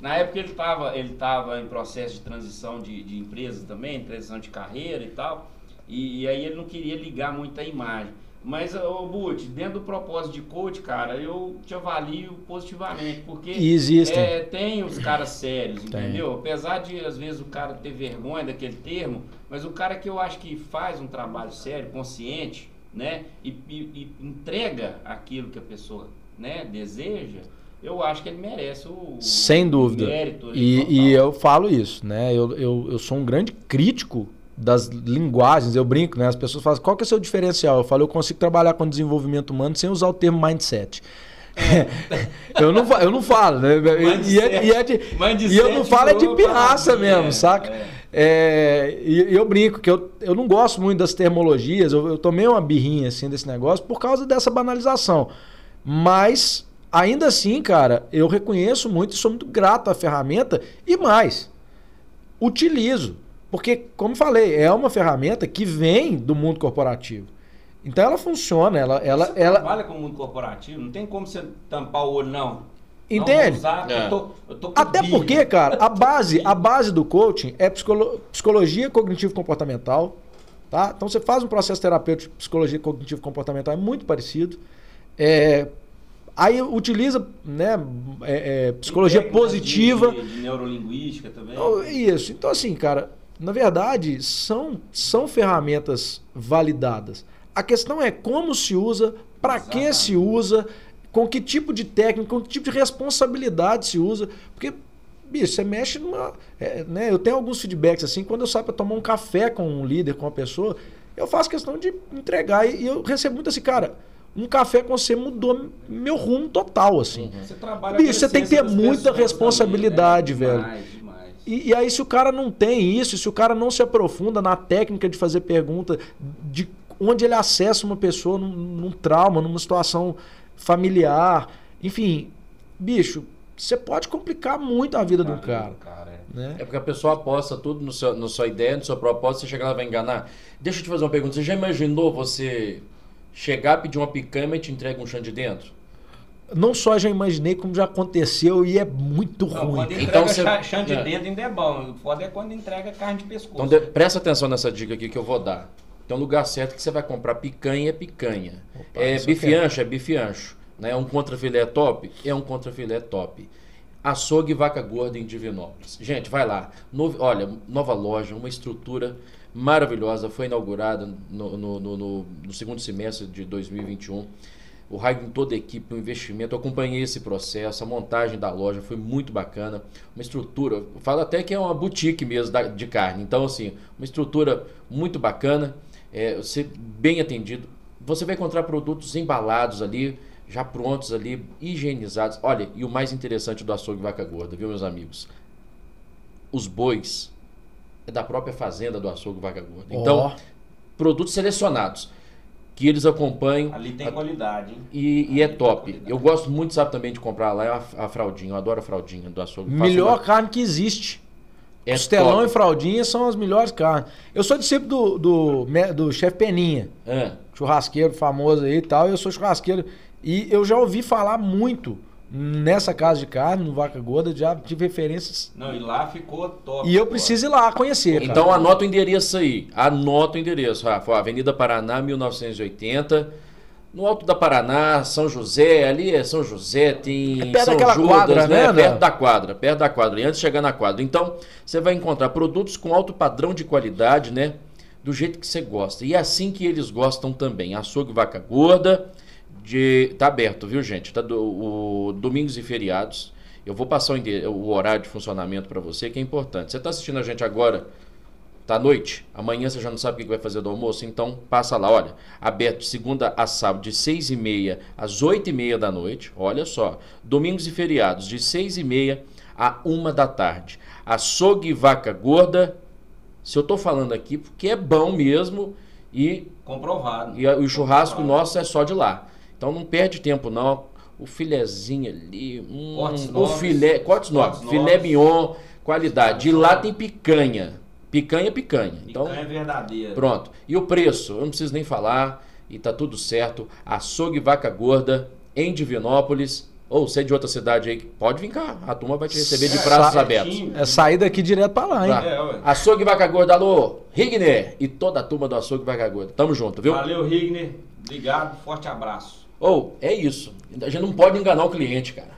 Na época ele estava ele tava em processo de transição de, de empresa também, transição de carreira e tal, e, e aí ele não queria ligar muito a imagem. Mas, ô Butch, dentro do propósito de coach, cara, eu te avalio positivamente, porque Existem. É, tem os caras sérios, tem. entendeu? Apesar de, às vezes, o cara ter vergonha daquele termo, mas o cara que eu acho que faz um trabalho sério, consciente, né, e, e, e entrega aquilo que a pessoa né, deseja, eu acho que ele merece o, Sem dúvida. o mérito. E, e, eu falo isso, né? Eu, eu, eu sou um grande crítico das linguagens, eu brinco, né? As pessoas falam, qual que é o seu diferencial? Eu falo, eu consigo trabalhar com desenvolvimento humano sem usar o termo mindset. É. eu, não, eu não falo, né? E, é, e, é de, e eu não falo é de pirraça mesmo, é, saca? É, e, eu brinco que eu, eu não gosto muito das termologias, eu, eu tomei uma birrinha assim desse negócio por causa dessa banalização. Mas, ainda assim, cara, eu reconheço muito e sou muito grato à ferramenta e mais, utilizo. Porque, como falei, é uma ferramenta que vem do mundo corporativo. Então ela funciona, ela, ela, você ela trabalha com o mundo corporativo, não tem como você tampar o olho não. Entende? Usar, é. eu tô, eu tô Até porque, cara, a base, a base do coaching é psicolo, psicologia cognitivo comportamental, tá? Então você faz um processo terapêutico de psicologia cognitivo comportamental é muito parecido. É, Aí utiliza né, é, é, psicologia positiva. De, de, neurolinguística também. Isso. Então, assim, cara, na verdade, são, são ferramentas validadas. A questão é como se usa, para que se usa, com que tipo de técnica, com que tipo de responsabilidade se usa. Porque, bicho, você mexe numa. É, né, eu tenho alguns feedbacks assim, quando eu saio para tomar um café com um líder, com uma pessoa, eu faço questão de entregar e, e eu recebo muito assim, cara. Um café com você mudou meu rumo total, assim. Uhum. Você trabalha Bicho, você tem que ter muita responsabilidade, também, né? velho. E, e, aí, se o cara não tem isso, se o cara não se aprofunda na técnica de fazer pergunta, de onde ele acessa uma pessoa num, num trauma, numa situação familiar, enfim, bicho, você pode complicar muito a vida do cara. cara é. Né? é. porque a pessoa aposta tudo no seu, na sua ideia, no seu propósito, você chega lá e vai enganar. Deixa eu te fazer uma pergunta. Você já imaginou você chegar, pedir uma picanha e te entrega um chão de dentro? Não só já imaginei, como já aconteceu e é muito não, ruim. Quando entrega então, você... chão de é. dedo ainda é bom. O foda é quando entrega carne de pescoço. Então de... presta atenção nessa dica aqui que eu vou dar. Tem um lugar certo que você vai comprar picanha é picanha. Opa, é bife ancho, é bife ancho. Né? É um contrafilé top? É um contrafilé top. Açougue Vaca Gorda em Divinópolis. Gente, vai lá. olha, nova loja, uma estrutura maravilhosa. Foi inaugurada no, no, no, no segundo semestre de 2021 o com toda a equipe, o investimento. Eu acompanhei esse processo, a montagem da loja foi muito bacana. Uma estrutura, falo até que é uma boutique mesmo de carne. Então, assim, uma estrutura muito bacana, é, ser bem atendido. Você vai encontrar produtos embalados ali, já prontos ali, higienizados. Olha, e o mais interessante do açougue vaca gorda, viu, meus amigos? Os bois é da própria fazenda do açougue vaca gorda. Então, oh. produtos selecionados que eles acompanham. Ali tem a, qualidade, hein? E, e é top. Eu gosto muito, sabe, também de comprar lá a, a fraldinha. Eu adoro a fraldinha do açougue. Melhor uma... carne que existe. É Costelão top. e fraldinha são as melhores carnes. Eu sou discípulo do, do, do chefe Peninha. É. Churrasqueiro famoso aí e tal. Eu sou churrasqueiro. E eu já ouvi falar muito nessa casa de carne, no Vaca Gorda, já tive referências. Não, e lá ficou top. E eu preciso ir lá conhecer. Então cara. anota o endereço aí. Anota o endereço, Rafa. Avenida Paraná, 1980. No Alto da Paraná, São José, ali é São José, tem é perto São daquela Judas, quadra, né? né? Perto da quadra, perto da quadra. E antes de chegar na quadra. Então, você vai encontrar produtos com alto padrão de qualidade, né? Do jeito que você gosta. E é assim que eles gostam também. Açougue Vaca Gorda, de tá aberto, viu, gente? Tá do, o, domingos e feriados. Eu vou passar o, o horário de funcionamento para você, que é importante. Você está assistindo a gente agora, tá à noite? Amanhã você já não sabe o que vai fazer do almoço? Então passa lá, olha. Aberto de segunda a sábado, de seis e meia às oito e meia da noite. Olha só. Domingos e feriados, de seis e meia a uma da tarde. Açougue Vaca Gorda. Se eu tô falando aqui, porque é bom mesmo e... Comprovado. E o churrasco Comprovado. nosso é só de lá. Então não perde tempo não. o filezinho ali, hum, Cortes o filé, cortes nobres, Cortes filé mignon, qualidade. De lá tem picanha. Picanha, picanha. Então, Picanha verdadeira. pronto. E o preço, eu não preciso nem falar, e tá tudo certo. Açougue Vaca Gorda, em Divinópolis. Ou você é de outra cidade aí, pode vir cá. A turma vai te receber de É, braços tá abertos. É sair daqui direto pra lá, hein? Tá. É, ué. Açougue Vaca Gorda, alô, Rigner e toda a turma do Açougue Vaca Gorda. Tamo junto, viu? Valeu, Rigner. Obrigado, forte abraço. Ou, é isso. A gente não pode enganar o cliente, cara.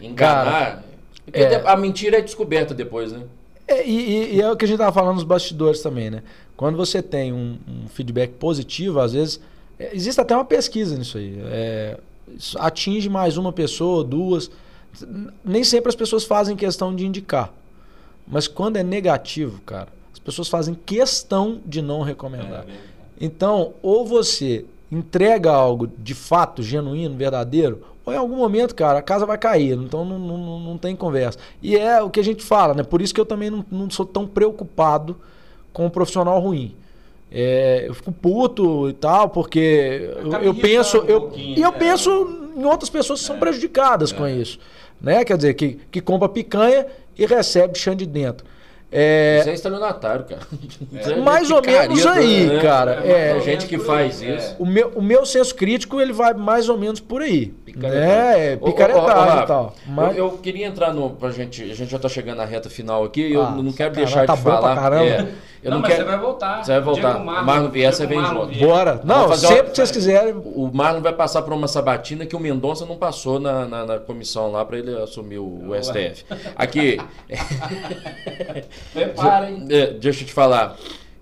Enganar. porque é. a mentira é descoberta depois, né? É, e, e- é o que a gente tava falando nos bastidores também, né? Quando você tem um, um feedback positivo, às vezes. é, existe até uma pesquisa nisso aí. É, isso atinge mais uma pessoa, duas. Nem sempre as pessoas fazem questão de indicar. Mas quando é negativo, cara, as pessoas fazem questão de não recomendar. É, Então, ou você entrega algo de fato, genuíno, verdadeiro, ou em algum momento, cara, a casa vai cair. Então não, não, não- tem conversa. E é o que a gente fala, né? Por isso que eu também não, não sou tão preocupado com o profissional ruim. É, eu fico puto e tal, porque eu, eu penso. um eu, e eu né? penso em outras pessoas que são prejudicadas com isso. Né? Quer dizer, que, que compra picanha e recebe chão de dentro. É, Isso é estelionatário, cara. É mais ou menos aí, né? cara. É, É, gente que faz aí, isso. é. o meu, o meu senso crítico ele vai mais ou menos por aí. Picaretagem. Né? É, Ô, ô, ô, picaretagem e tal. Mas, Eu, eu queria entrar no. Pra gente, a gente já tá chegando na reta final aqui. Eu Ah, não quero sacanagem, deixar tá de falar. Eu não, não, mas quero. você vai voltar. Você vai voltar. O que o Marlon vier, você vem Marlon junto. bora. Não, fazer sempre uma- que vocês quiserem. O Marlon vai passar por uma sabatina que o Mendonça não passou na, na, na comissão lá para ele assumir o, o. STF. Aqui, Preparem. é, deixa eu te falar.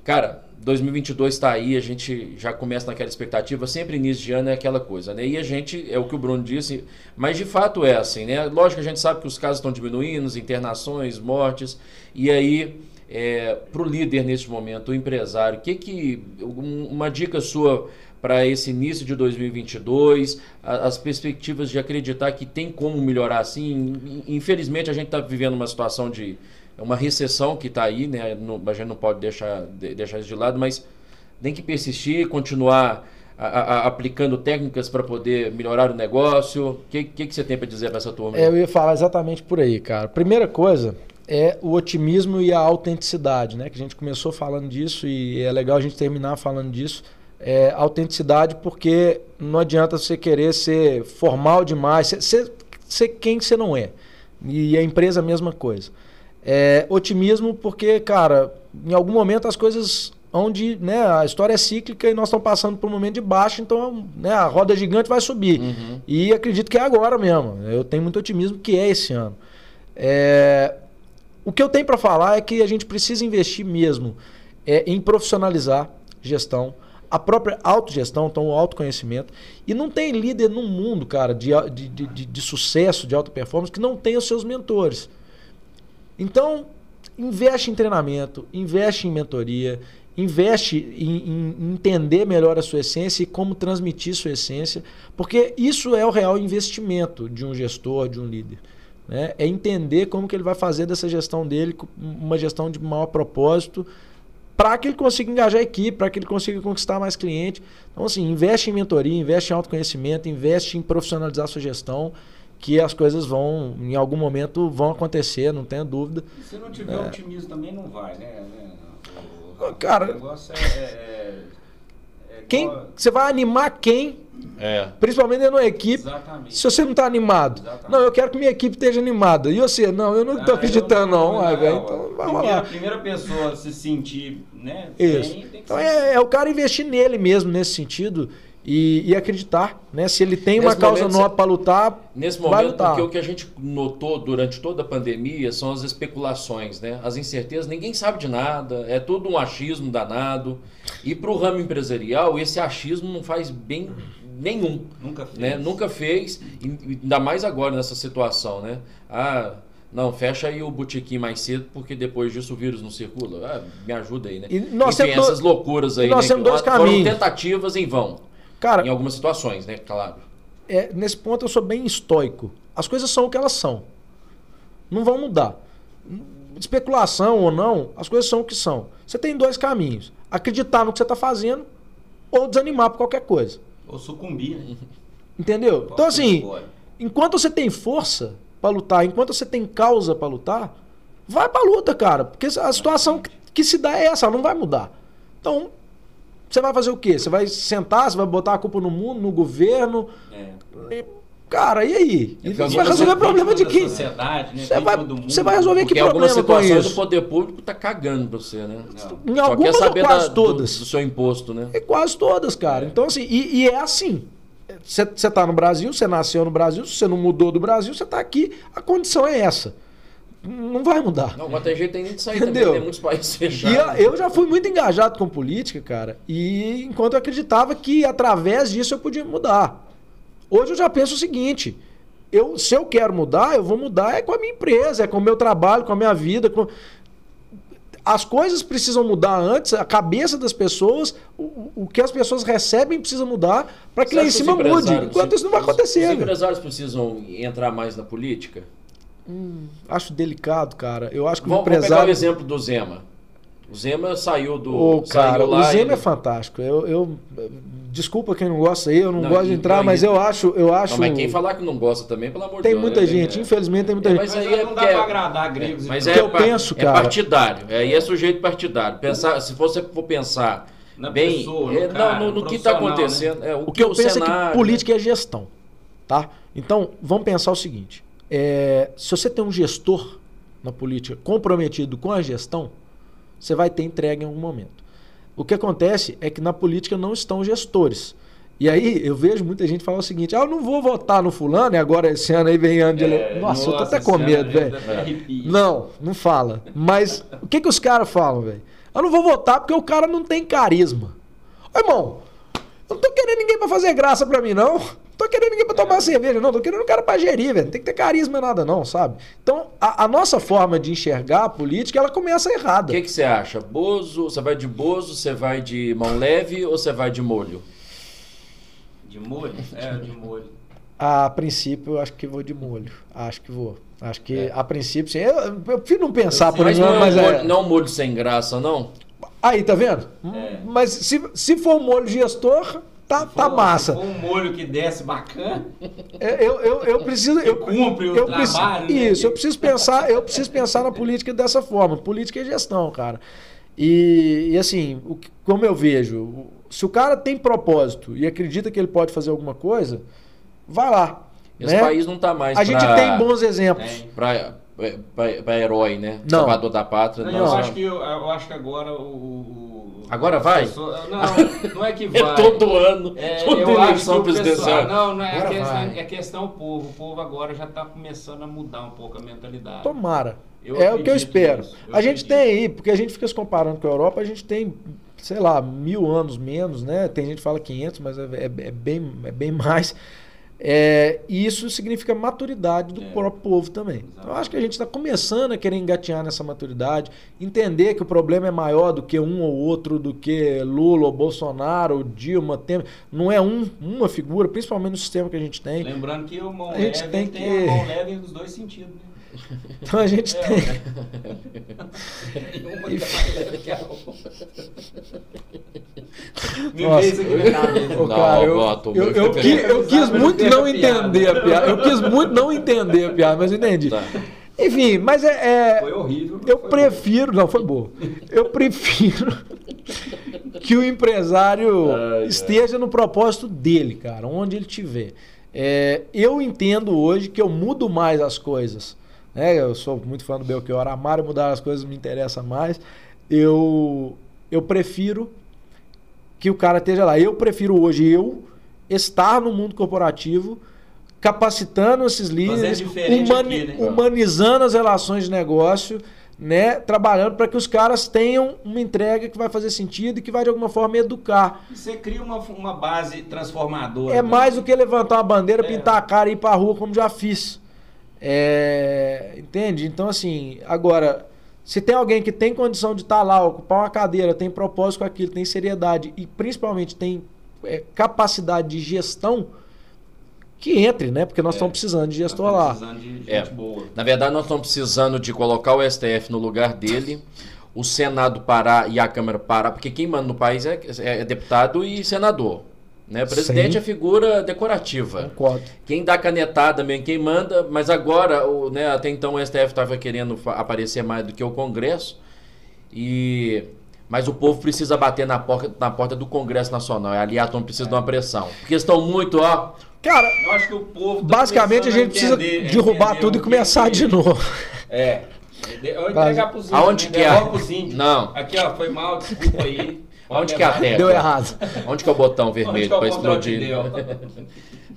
Cara, 2022 está aí, a gente já começa naquela expectativa. Sempre início de ano é aquela coisa, né? E a gente, é o que o Bruno disse, mas de fato é assim, né? Lógico que a gente sabe que os casos estão diminuindo, as internações, mortes. E aí, para o líder neste momento, o empresário, que que. um- uma dica sua para esse início de 2022, a- as perspectivas de acreditar que tem como melhorar assim. Infelizmente, a gente está vivendo uma situação de uma recessão que está aí, né? Não- a gente não pode deixar, de- deixar isso de lado, mas tem que persistir, continuar a- a- aplicando técnicas para poder melhorar o negócio. O que, que, que você tem para dizer para essa turma? É, eu ia falar exatamente por aí, cara. Primeira coisa é o otimismo e a autenticidade, né? Que a gente começou falando disso e é legal a gente terminar falando disso. É, autenticidade porque não adianta você querer ser formal demais, ser, ser, ser quem você não é. E a empresa a mesma coisa. É, otimismo porque, cara, em algum momento as coisas onde né, a história é cíclica e nós estamos passando por um momento de baixo, então né, a roda gigante vai subir. Uhum. E acredito que é agora mesmo. Eu tenho muito otimismo que é esse ano. É, O que eu tenho para falar é que a gente precisa investir mesmo é, em profissionalizar gestão, a própria autogestão, então o autoconhecimento. E não tem líder no mundo, cara, de, de, de, de- sucesso, de alta performance, que não tenha os seus mentores. Então, investe em treinamento, investe em mentoria, investe em, em entender melhor a sua essência e como transmitir sua essência, porque isso é o real investimento de um gestor, de um líder. Né? É entender como que ele vai fazer dessa gestão dele uma gestão de maior propósito para que ele consiga engajar a equipe, para que ele consiga conquistar mais cliente. Então, assim, investe em mentoria, investe em autoconhecimento, investe em profissionalizar a sua gestão, que as coisas vão, em algum momento, vão acontecer, não tenha dúvida. Se não tiver É. otimismo também não vai, né? O- o- Cara- o negócio é. é- é- Quem, você vai animar quem, É. principalmente dentro da equipe, Exatamente. se você não está animado. Exatamente. Não, eu quero que minha equipe esteja animada. E você? Não, eu não Ah, estou acreditando, eu não. Ah, velho, então vai primeira, rolar. primeira pessoa a se sentir, né? Isso. bem, tem que Então ser- é, é o cara investir nele mesmo nesse sentido e, e acreditar, né? Se ele tem uma Nesse causa momento, nova para lutar, Nesse vai momento, lutar. porque o que a gente notou durante toda a pandemia são as especulações, né? As incertezas, ninguém sabe de nada, é tudo um achismo danado. E para o ramo empresarial, esse achismo não faz bem nenhum. Nunca fez. né? Nunca fez, ainda mais agora nessa situação, né? Ah, não, fecha aí o botequim mais cedo, porque depois disso o vírus não circula. Ah, me ajuda aí, né? E nós Enfim, temos essas loucuras aí, e nós né? temos que dois foram caminhos. tentativas em vão, cara, em algumas situações, né? Claro. é, nesse ponto eu sou bem estoico. As coisas são o que elas são. Não vão mudar. Especulação ou não, as coisas são o que são. Você tem dois caminhos: acreditar no que você está fazendo ou desanimar por qualquer coisa. Ou sucumbir, né? Entendeu? Então, assim, enquanto você tem força para lutar, enquanto você tem causa para lutar, vai pra luta, cara. Porque a situação que se dá é essa, ela não vai mudar. Então, você vai fazer o quê? Você vai sentar, você vai botar a culpa no mundo, no governo. É. Cara, e aí? É você vai resolver problema de quem? Né? Você, vai, você vai resolver Porque que problema com isso? o poder público tá cagando pra você, né? Não. Em algumas Só quer saber quase da, todas. Do, do, seu imposto, né? É quase todas, cara. É. Então, assim, e, e é assim. Você tá no Brasil, você nasceu no Brasil, se você não mudou do Brasil, você tá aqui, a condição é essa. Não vai mudar. Não, mas tem jeito ainda de sair Entendeu? também, tem muitos países fechados. E eu já fui muito engajado com política, cara, e enquanto eu acreditava que através disso eu podia mudar. Hoje eu já penso o seguinte, eu, se eu quero mudar, eu vou mudar é com a minha empresa, é com o meu trabalho, com a minha vida. Com... As coisas precisam mudar antes, a cabeça das pessoas, o, o que as pessoas recebem precisa mudar para que lá em cima mude. Enquanto isso não vai acontecer. Os empresários precisam entrar mais na política? Hum, acho delicado, cara. Eu acho que Vamos, o empresário... pegar o exemplo do Zema. O Zema saiu do. Oh, cara, o Zema e... é fantástico. Eu, eu, desculpa quem não gosta aí, eu não, não gosto de entrar, não, mas eu acho, eu acho. Não, mas quem falar que não gosta também, pelo amor de Deus. Tem muita né? gente, é. infelizmente tem muita é, gente. Mas aí é não dá pra agradar gregos. Mas é, eu penso, cara. É partidário. Aí é sujeito partidário. Pensar, se você for pensar Na bem, pessoa, no, cara, no, no que está acontecendo, né? é, o, o, que, eu penso cenário, é que política é gestão, tá? Então vamos pensar o seguinte: é, se você tem um gestor na política comprometido com a gestão, você vai ter entrega em algum momento. O que acontece é que na política não estão gestores. E aí eu vejo muita gente falar o seguinte: ah, eu não vou votar no fulano, e agora esse ano aí vem ano de é, Nossa, nossa, eu tô até com medo, velho. Não, não fala. Mas o que, que os caras falam, velho? Eu não vou votar porque o cara não tem carisma. Ô, irmão, eu não tô querendo ninguém para fazer graça para mim, não tô querendo ninguém pra tomar é. cerveja, não. Tô querendo um cara pra gerir, velho. Não tem que ter carisma nada, não, sabe? Então, a, a nossa forma de enxergar a política, ela começa errada. O que, que você acha? Bozo, você vai de Bozo, você vai de mão leve ou você vai de molho? De molho? É, de molho. A princípio, eu acho que vou de molho. Acho que vou. Acho que, é. a princípio, sim. Eu, eu prefiro não pensar por mas, não, é mas é... Molho, não é um molho sem graça, não? Aí, tá vendo? É. Mas se, se for um molho gestor, tá, tá massa. For um molho que desce bacana. É, eu, eu, eu preciso. Eu, cumpre o eu trabalho. Preciso, né? Isso, eu preciso pensar, eu preciso pensar na política dessa forma. Política é gestão, cara. E, e assim, o, como eu vejo, se o cara tem propósito e acredita que ele pode fazer alguma coisa, vai lá. Esse né? país não está mais. A pra... gente tem bons exemplos. Pra, para herói, né? Não. Salvador da pátria. Não, eu, acho que, eu, eu, acho que agora o. agora vai? Pessoa, não, não é que vai. é todo ano. É, toda eu eleição presidencial. Não, não é, questão, é questão povo. O povo agora já está começando a mudar um pouco a mentalidade. Tomara. Eu é o que eu espero. Eu a gente tem aí, porque a gente fica se comparando com a Europa, a gente tem, sei lá, mil anos menos, né? Tem gente que fala 500, mas é, é, é bem, é bem mais. É, e isso significa maturidade do é, próprio povo também. Então, eu acho que a gente está começando a querer engatinhar nessa maturidade, entender que o problema é maior do que um ou outro, do que Lula ou Bolsonaro ou Dilma. Tem, não é um, uma figura, principalmente no sistema que a gente tem. Lembrando que o mão a gente leve tem, que... tem a mão leve nos dois sentidos. Né? Então a gente é, tem. Nossa. eu, eu, eu, quis, eu quis muito não entender a piada. Eu quis muito não entender a piada, mas eu entendi. Tá. Enfim, mas é. é foi horrível. Eu foi prefiro. Bom. Não, foi boa. Eu prefiro que o empresário ai, esteja ai. no propósito dele, cara, onde ele estiver. É, eu entendo hoje que eu mudo mais as coisas né? Eu sou muito fã do Belchior Amaro, mudar as coisas me interessa mais. Eu, eu prefiro que o cara esteja lá. Eu prefiro hoje eu estar no mundo corporativo capacitando esses líderes, humani aqui, né? humanizando as relações de negócio, né, trabalhando para que os caras tenham uma entrega que vai fazer sentido e que vai de alguma forma educar. E você cria uma, uma base transformadora. É né? mais do que levantar uma bandeira, é. pintar a cara e ir para a rua como já fiz. É, entende? Então, assim, agora, se tem alguém que tem condição de estar tá lá, ocupar uma cadeira, tem propósito com aquilo, tem seriedade e principalmente tem é, capacidade de gestão, que entre, né? Porque nós é, estamos precisando de gestor lá. De é. Na verdade, nós estamos precisando de colocar o STF no lugar dele, o Senado parar e a Câmara parar, porque quem manda no país é, é deputado e senador. Né? Presidente Sim. é figura decorativa. Concordo. Quem dá canetada mesmo, quem manda, mas agora, o, né, até então o STF estava querendo aparecer mais do que o Congresso. E mas o povo precisa bater na porta, na porta do Congresso Nacional. E ali a turma precisa é. de uma pressão. Porque estão muito, ó. Cara, eu acho que o povo. Tá basicamente a gente precisa derrubar tudo e começar de novo. É. Eu entregar pros índios. Aonde né? que é? Não. Aqui, ó, foi mal, desculpa aí. Onde que é a tecla? Deu errado. Onde que é o botão vermelho para explodir?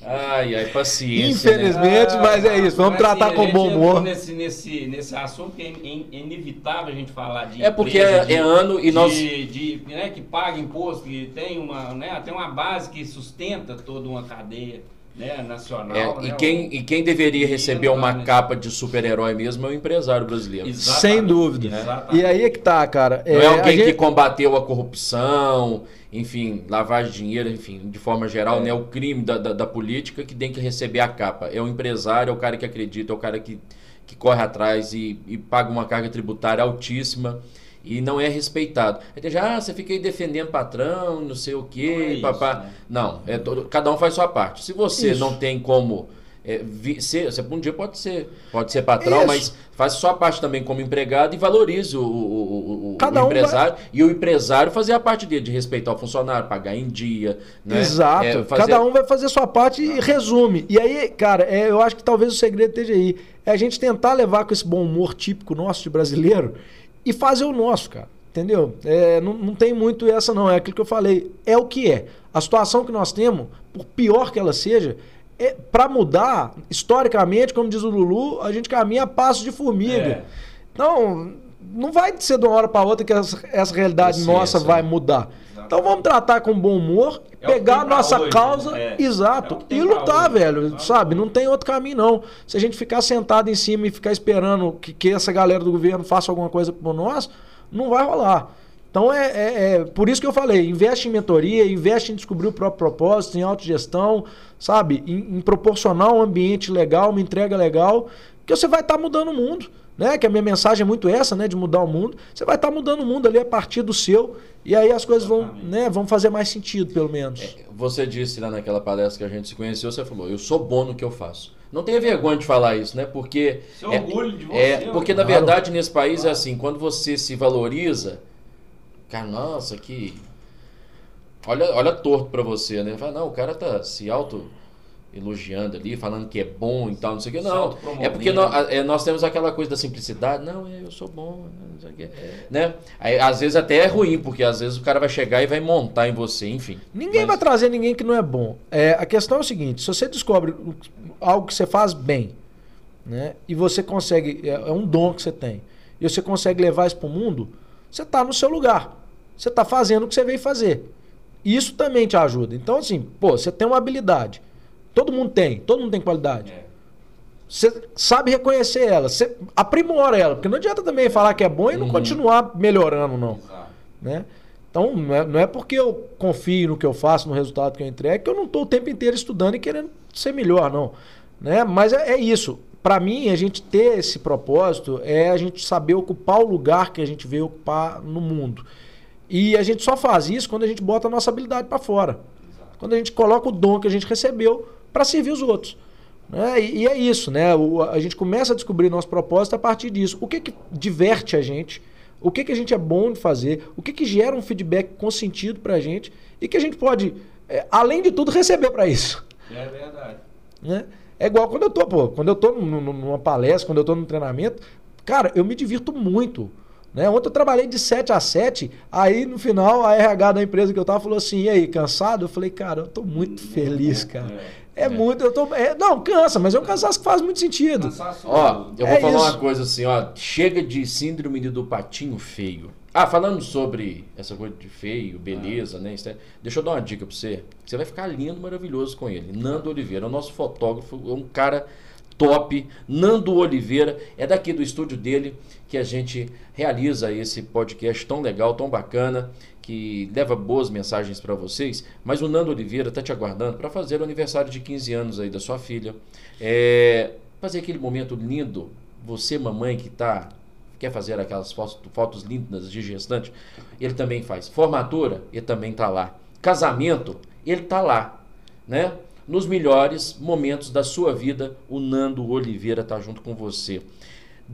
Ai, ai, paciência. Né? Infelizmente, né? mas é isso. Vamos mas, tratar assim, com bom humor. Nesse, nesse, nesse assunto que é, é inevitável a gente falar de. É porque é, de, é, ano e nós. De, de, né, que paga imposto, que tem uma, né, tem uma base que sustenta toda uma cadeia né, nacional. É, né, e, quem, o... e quem deveria receber uma né? capa de super-herói mesmo é o empresário brasileiro. Exatamente. Sem dúvida. Exatamente. E aí é que tá, cara. Não é, é alguém gente... que combateu a corrupção, enfim, lavagem de dinheiro, enfim, de forma geral, é. né, o crime da, da, da, política que tem que receber a capa. É o empresário, é o cara que acredita, é o cara que, que corre atrás e, e paga uma carga tributária altíssima e não é respeitado. Aí já, ah, você fica aí defendendo patrão, não sei o quê, não é papá. Isso, né? Não, é todo, cada um faz sua parte. Se você isso. não tem como é, vi, ser, você um dia pode ser, pode ser patrão, isso. mas faz sua parte também como empregado e valorize o, o, o, cada o empresário um vai... e o empresário fazer a parte dele de respeitar o funcionário, pagar em dia, né? Exato. É, fazer... Cada um vai fazer a sua parte e resume. E aí, cara, é, eu acho que talvez o segredo esteja aí. É a gente tentar levar com esse bom humor típico nosso de brasileiro e fazer o nosso, cara. Entendeu? É, não, não tem muito essa, não. É aquilo que eu falei. É o que é. A situação que nós temos, por pior que ela seja, é, para mudar, historicamente, como diz o Lulu, a gente caminha a passo de formiga. É. Então, não vai ser de uma hora para outra que essa, essa realidade nossa vai mudar. Então vamos tratar com bom humor, é pegar a nossa hoje, causa, né? é. exato, é e lutar, velho, sabe? Não tem outro caminho não. Se a gente ficar sentado em cima e ficar esperando que, que essa galera do governo faça alguma coisa por nós, não vai rolar. Então é, é, é, por isso que eu falei, investe em mentoria, investe em descobrir o próprio propósito, em autogestão, sabe? Em, em proporcionar um ambiente legal, uma entrega legal, que você vai estar tá mudando o mundo né? Que a minha mensagem é muito essa, né? De mudar o mundo. Você vai estar tá mudando o mundo ali a partir do seu. E aí as coisas vão, né, vão fazer mais sentido, pelo menos. É, você disse lá naquela palestra que a gente se conheceu, você falou, eu sou bom no que eu faço. Não tenha vergonha de falar isso, né? Porque. Seu é, orgulho de você. É, porque, na verdade, nesse país é claro. é assim, quando você se valoriza, cara, nossa, que. Olha, olha torto para você, né? Fala, não, o cara tá se auto elogiando ali, falando que é bom e tal, não sei o que. Não, é porque nós, é, nós, temos aquela coisa da simplicidade. Não, eu sou bom, não sei o que. É. Né? Aí, às vezes até é ruim, porque às vezes o cara vai chegar e vai montar em você, enfim. Ninguém mas... vai trazer ninguém que não é bom. É, a questão é o seguinte, se você descobre algo que você faz bem, né? E você consegue, é, é um dom que você tem, e você consegue levar isso para o mundo, você está no seu lugar. Você está fazendo o que você veio fazer. Isso também te ajuda. Então, assim, pô, você tem uma habilidade Todo mundo tem, todo mundo tem qualidade. É. Você sabe reconhecer ela, você aprimora ela, porque não adianta também falar que é bom e não uhum. continuar melhorando, não. Né? Então, não é, não é, porque eu confio no que eu faço, no resultado que eu entrego, que eu não estou o tempo inteiro estudando e querendo ser melhor, não. Né? Mas é, é isso. Para mim, a gente ter esse propósito é a gente saber ocupar o lugar que a gente veio ocupar no mundo. E a gente só faz isso quando a gente bota a nossa habilidade para fora. Exato. Quando a gente coloca o dom que a gente recebeu para servir os outros. Né? E, e, é isso, né? O, a gente começa a descobrir nosso propósito a partir disso. O que, que diverte a gente? O que, que a gente é bom de fazer? O que, que gera um feedback com sentido para a gente? E que a gente pode, é, além de tudo, receber para isso. É verdade. Né? É igual quando eu tô, pô, quando eu tô numa palestra, quando eu tô num treinamento, cara, eu me divirto muito. Né? Ontem eu trabalhei de 7 a 7, aí no final a RH da empresa que eu tava falou assim: e aí, cansado? Eu falei, cara, eu tô muito feliz, cara. É, é muito, eu tô. É, não, cansa, mas é um cansaço que faz muito sentido. Ó, eu vou é falar isso. uma coisa assim, ó. Chega de síndrome do patinho feio. Ah, falando sobre essa coisa de feio, beleza, ah. né? É, deixa eu dar uma dica pra você. Você vai ficar lindo, maravilhoso com ele. Nando Oliveira, o nosso fotógrafo, é um cara top. Nando Oliveira, é daqui do estúdio dele que a gente realiza esse podcast tão legal, tão bacana, que leva boas mensagens para vocês. Mas o Nando Oliveira está te aguardando para fazer o aniversário de 15 anos aí da sua filha. É, fazer aquele momento lindo. Você, mamãe, que tá quer fazer aquelas fotos, fotos lindas de gestante, ele também faz. Formatura, ele também está lá. Casamento, ele tá lá, né? Nos melhores momentos da sua vida, o Nando Oliveira tá junto com você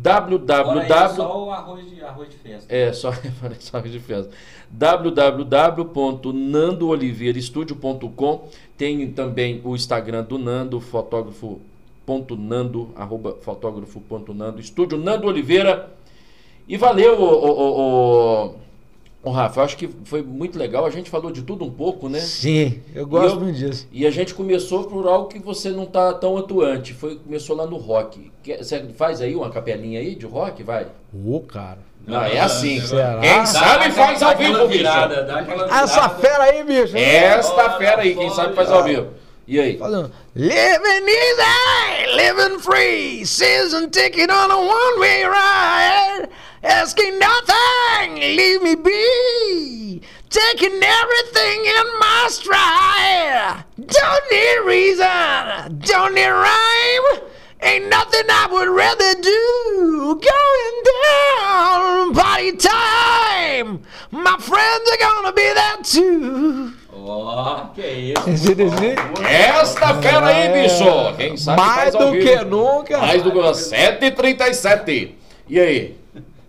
www. É só o arroz de, arroz de festa. É, só, só arroz de festa. www.nandooliveiraestudio.com Tem também o Instagram do Nando, fotógrafo.nando, arroba fotógrafo.nando, estúdio Nando Oliveira. E valeu, o, o, o Ô, Rafa, eu acho que foi muito legal. A gente falou de tudo um pouco, né? Sim, eu gosto eu, muito disso. E a gente começou por algo que você não tá tão atuante. Foi, começou lá no rock. Você faz aí uma capelinha aí de rock, vai? Ô, oh, cara. Não, é assim. Será? Quem sabe faz ao vivo, virada, bicho. Essa fera aí, bicho. Esta fera aí, quem sabe faz ao vivo. E aí? Falando. Living easy, living free, season ticket on a one-way ride. asking nothing, leave me be. Taking everything in my stride. Don't need reason, don't need rhyme. Ain't nothing I would rather do. Going down, party time. My friends are gonna be there too. Oh, que isso. Esta fera aí, bicho. Quem sabe Mais do que nunca. Mais do que 7h37. E aí?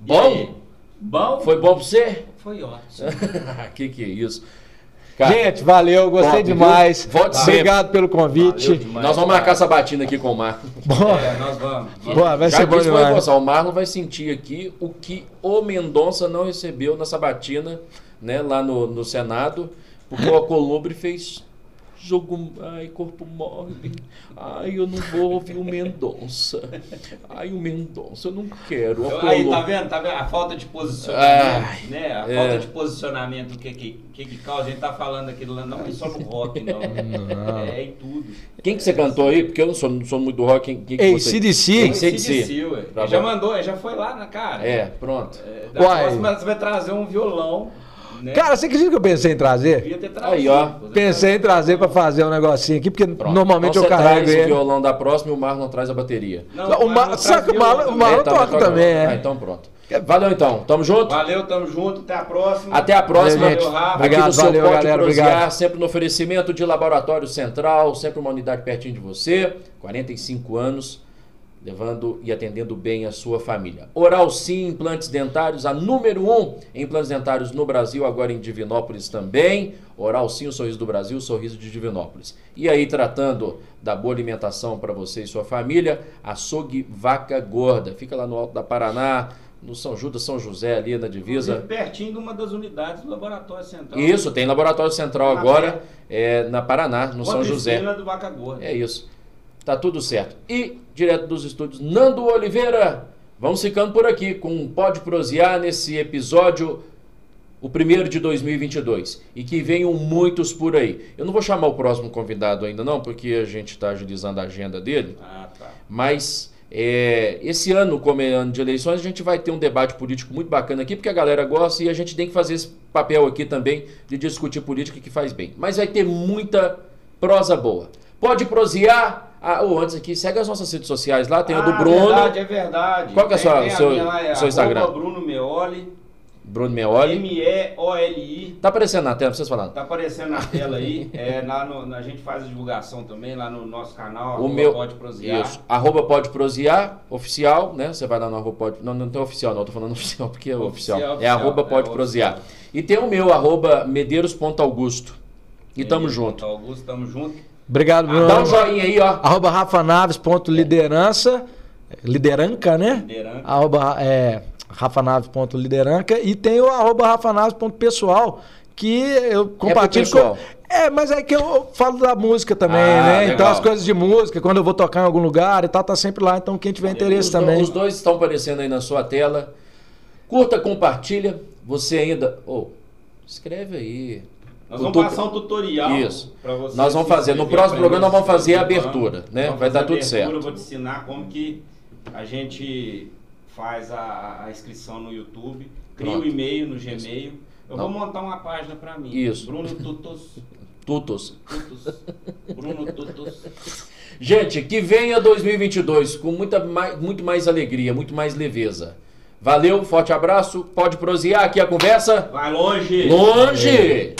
Bom? Bom? Foi bom pra você? Foi ótimo. que que é isso? Cara, Gente, valeu, gostei top, demais. Volte Obrigado pelo convite. Demais, nós vamos marcar essa batina aqui com o Marlon. É, nós vamos. Boa, vai ser bom demais. o Marlon vai sentir aqui o que o Mendonça não recebeu nessa batina, né, lá no, no Senado, porque o Alcolumbre fez jogo. Ai, corpo mole. Ai, eu não vou ouvir o Mendonça. Ai, o Mendonça, eu não quero. Aí, tá vendo? Tá vendo? A falta de posicionamento. Ai, né? A é. falta de posicionamento, o que, que, que, que causa? A gente tá falando aquilo lá, não é só no rock, não. não. É em tudo. Quem que você cantou aí? Porque eu não sou, não sou muito do rock. Quem, quem Ei, CDC. CDC, ué. Tá ele já mandou, ele já foi lá na cara. É, pronto. É, da Uai. próxima você vai trazer um violão. Né? Cara, você acredita que eu pensei em trazer? Devia ter trazido. Aí, ó. Pensei em trazer para fazer um negocinho aqui, porque Pronto. normalmente então, eu carrego traz ele. o violão da próxima e o Marlon traz a bateria. Não, o Mar... Sabe que o Marlon, o Marlon toca, toca também, é. Ah, então pronto. Valeu então, tamo junto? Valeu, tamo junto, até a próxima. Até a próxima. Valeu, Rafa. Obrigado, Aqui no valeu, seu galera, obrigado. sempre no oferecimento de Laboratório Central, sempre uma unidade pertinho de você, 45 anos levando e atendendo bem a sua família. Oral Sim Implantes Dentários, a número 1 um em implantes dentários no Brasil, agora em Divinópolis também. Oral Sim, o sorriso do Brasil, o sorriso de Divinópolis. E aí, tratando da boa alimentação para você e sua família, açougue Vaca Gorda. Fica lá no Alto da Paraná, no São Judas, São José, ali na divisa. Pertinho de uma das unidades do Laboratório Central. Isso, tem Laboratório Central agora, é, na Paraná, no São José. do Vaca Gorda. É isso. Tá tudo certo. E, direto dos estúdios, Nando Oliveira. Vamos ficando por aqui com Pode Prosear nesse episódio, o primeiro de 2022. E que venham muitos por aí. Eu não vou chamar o próximo convidado ainda não, porque a gente está agilizando a agenda dele. Ah, tá. Mas é, esse ano, como é ano de eleições, a gente vai ter um debate político muito bacana aqui, porque a galera gosta e a gente tem que fazer esse papel aqui também de discutir política que faz bem. Mas vai ter muita prosa boa. Pode prosear ah, ou antes aqui, segue as nossas redes sociais lá, tem ah, o do ah, Bruno. É verdade, é verdade. Qual que é o seu, minha, seu Instagram? Bruno Meoli. Bruno Meoli. M-E-O-L-I. Tá aparecendo na tela, vocês falando? Tá aparecendo na tela aí. É, lá no, a gente faz a divulgação também lá no nosso canal. O meu, pode prosear. Isso. Arroba pode prosear, oficial, né? Você vai lá no arroba pode. Não, não tem oficial, não. Eu tô falando oficial porque é oficial. oficial. É arroba pode é prosear. E tem o meu, arroba medeiros.augusto. E tamo junto. Augusto, tamo junto. Obrigado, Bruno. Dá um joinha aí, ó. Arroba Rafa Naves, ponto liderança. Lideranca, né? Lideranca. Arroba, é, Rafa Naves, ponto lideranca. E tem o arroba Rafa Naves, ponto pessoal, que eu é compartilho é com... É, mas é que eu falo da música também, ah, né? Legal. Então as coisas de música, quando eu vou tocar em algum lugar e tal, tá sempre lá. Então quem tiver interesse os também. os dois estão aparecendo aí na sua tela. Curta, compartilha. Você ainda. Oh, escreve aí. Nós vamos passar um tutorial Isso. para você. Nós vamos fazer. No próximo programa nós vamos fazer a abertura, né? Vai dar tudo certo. Eu vou te ensinar como que a gente faz a, a inscrição no YouTube, cria o um e-mail no Gmail. Eu Não. vou montar uma página para mim. Isso. Bruno Tutos. Tutos. Tutos. Bruno Tutos. Gente, que venha 2022 com muita mais, muito mais alegria, muito mais leveza. Valeu, forte abraço. Pode prosear aqui a conversa. Vai longe. Longe.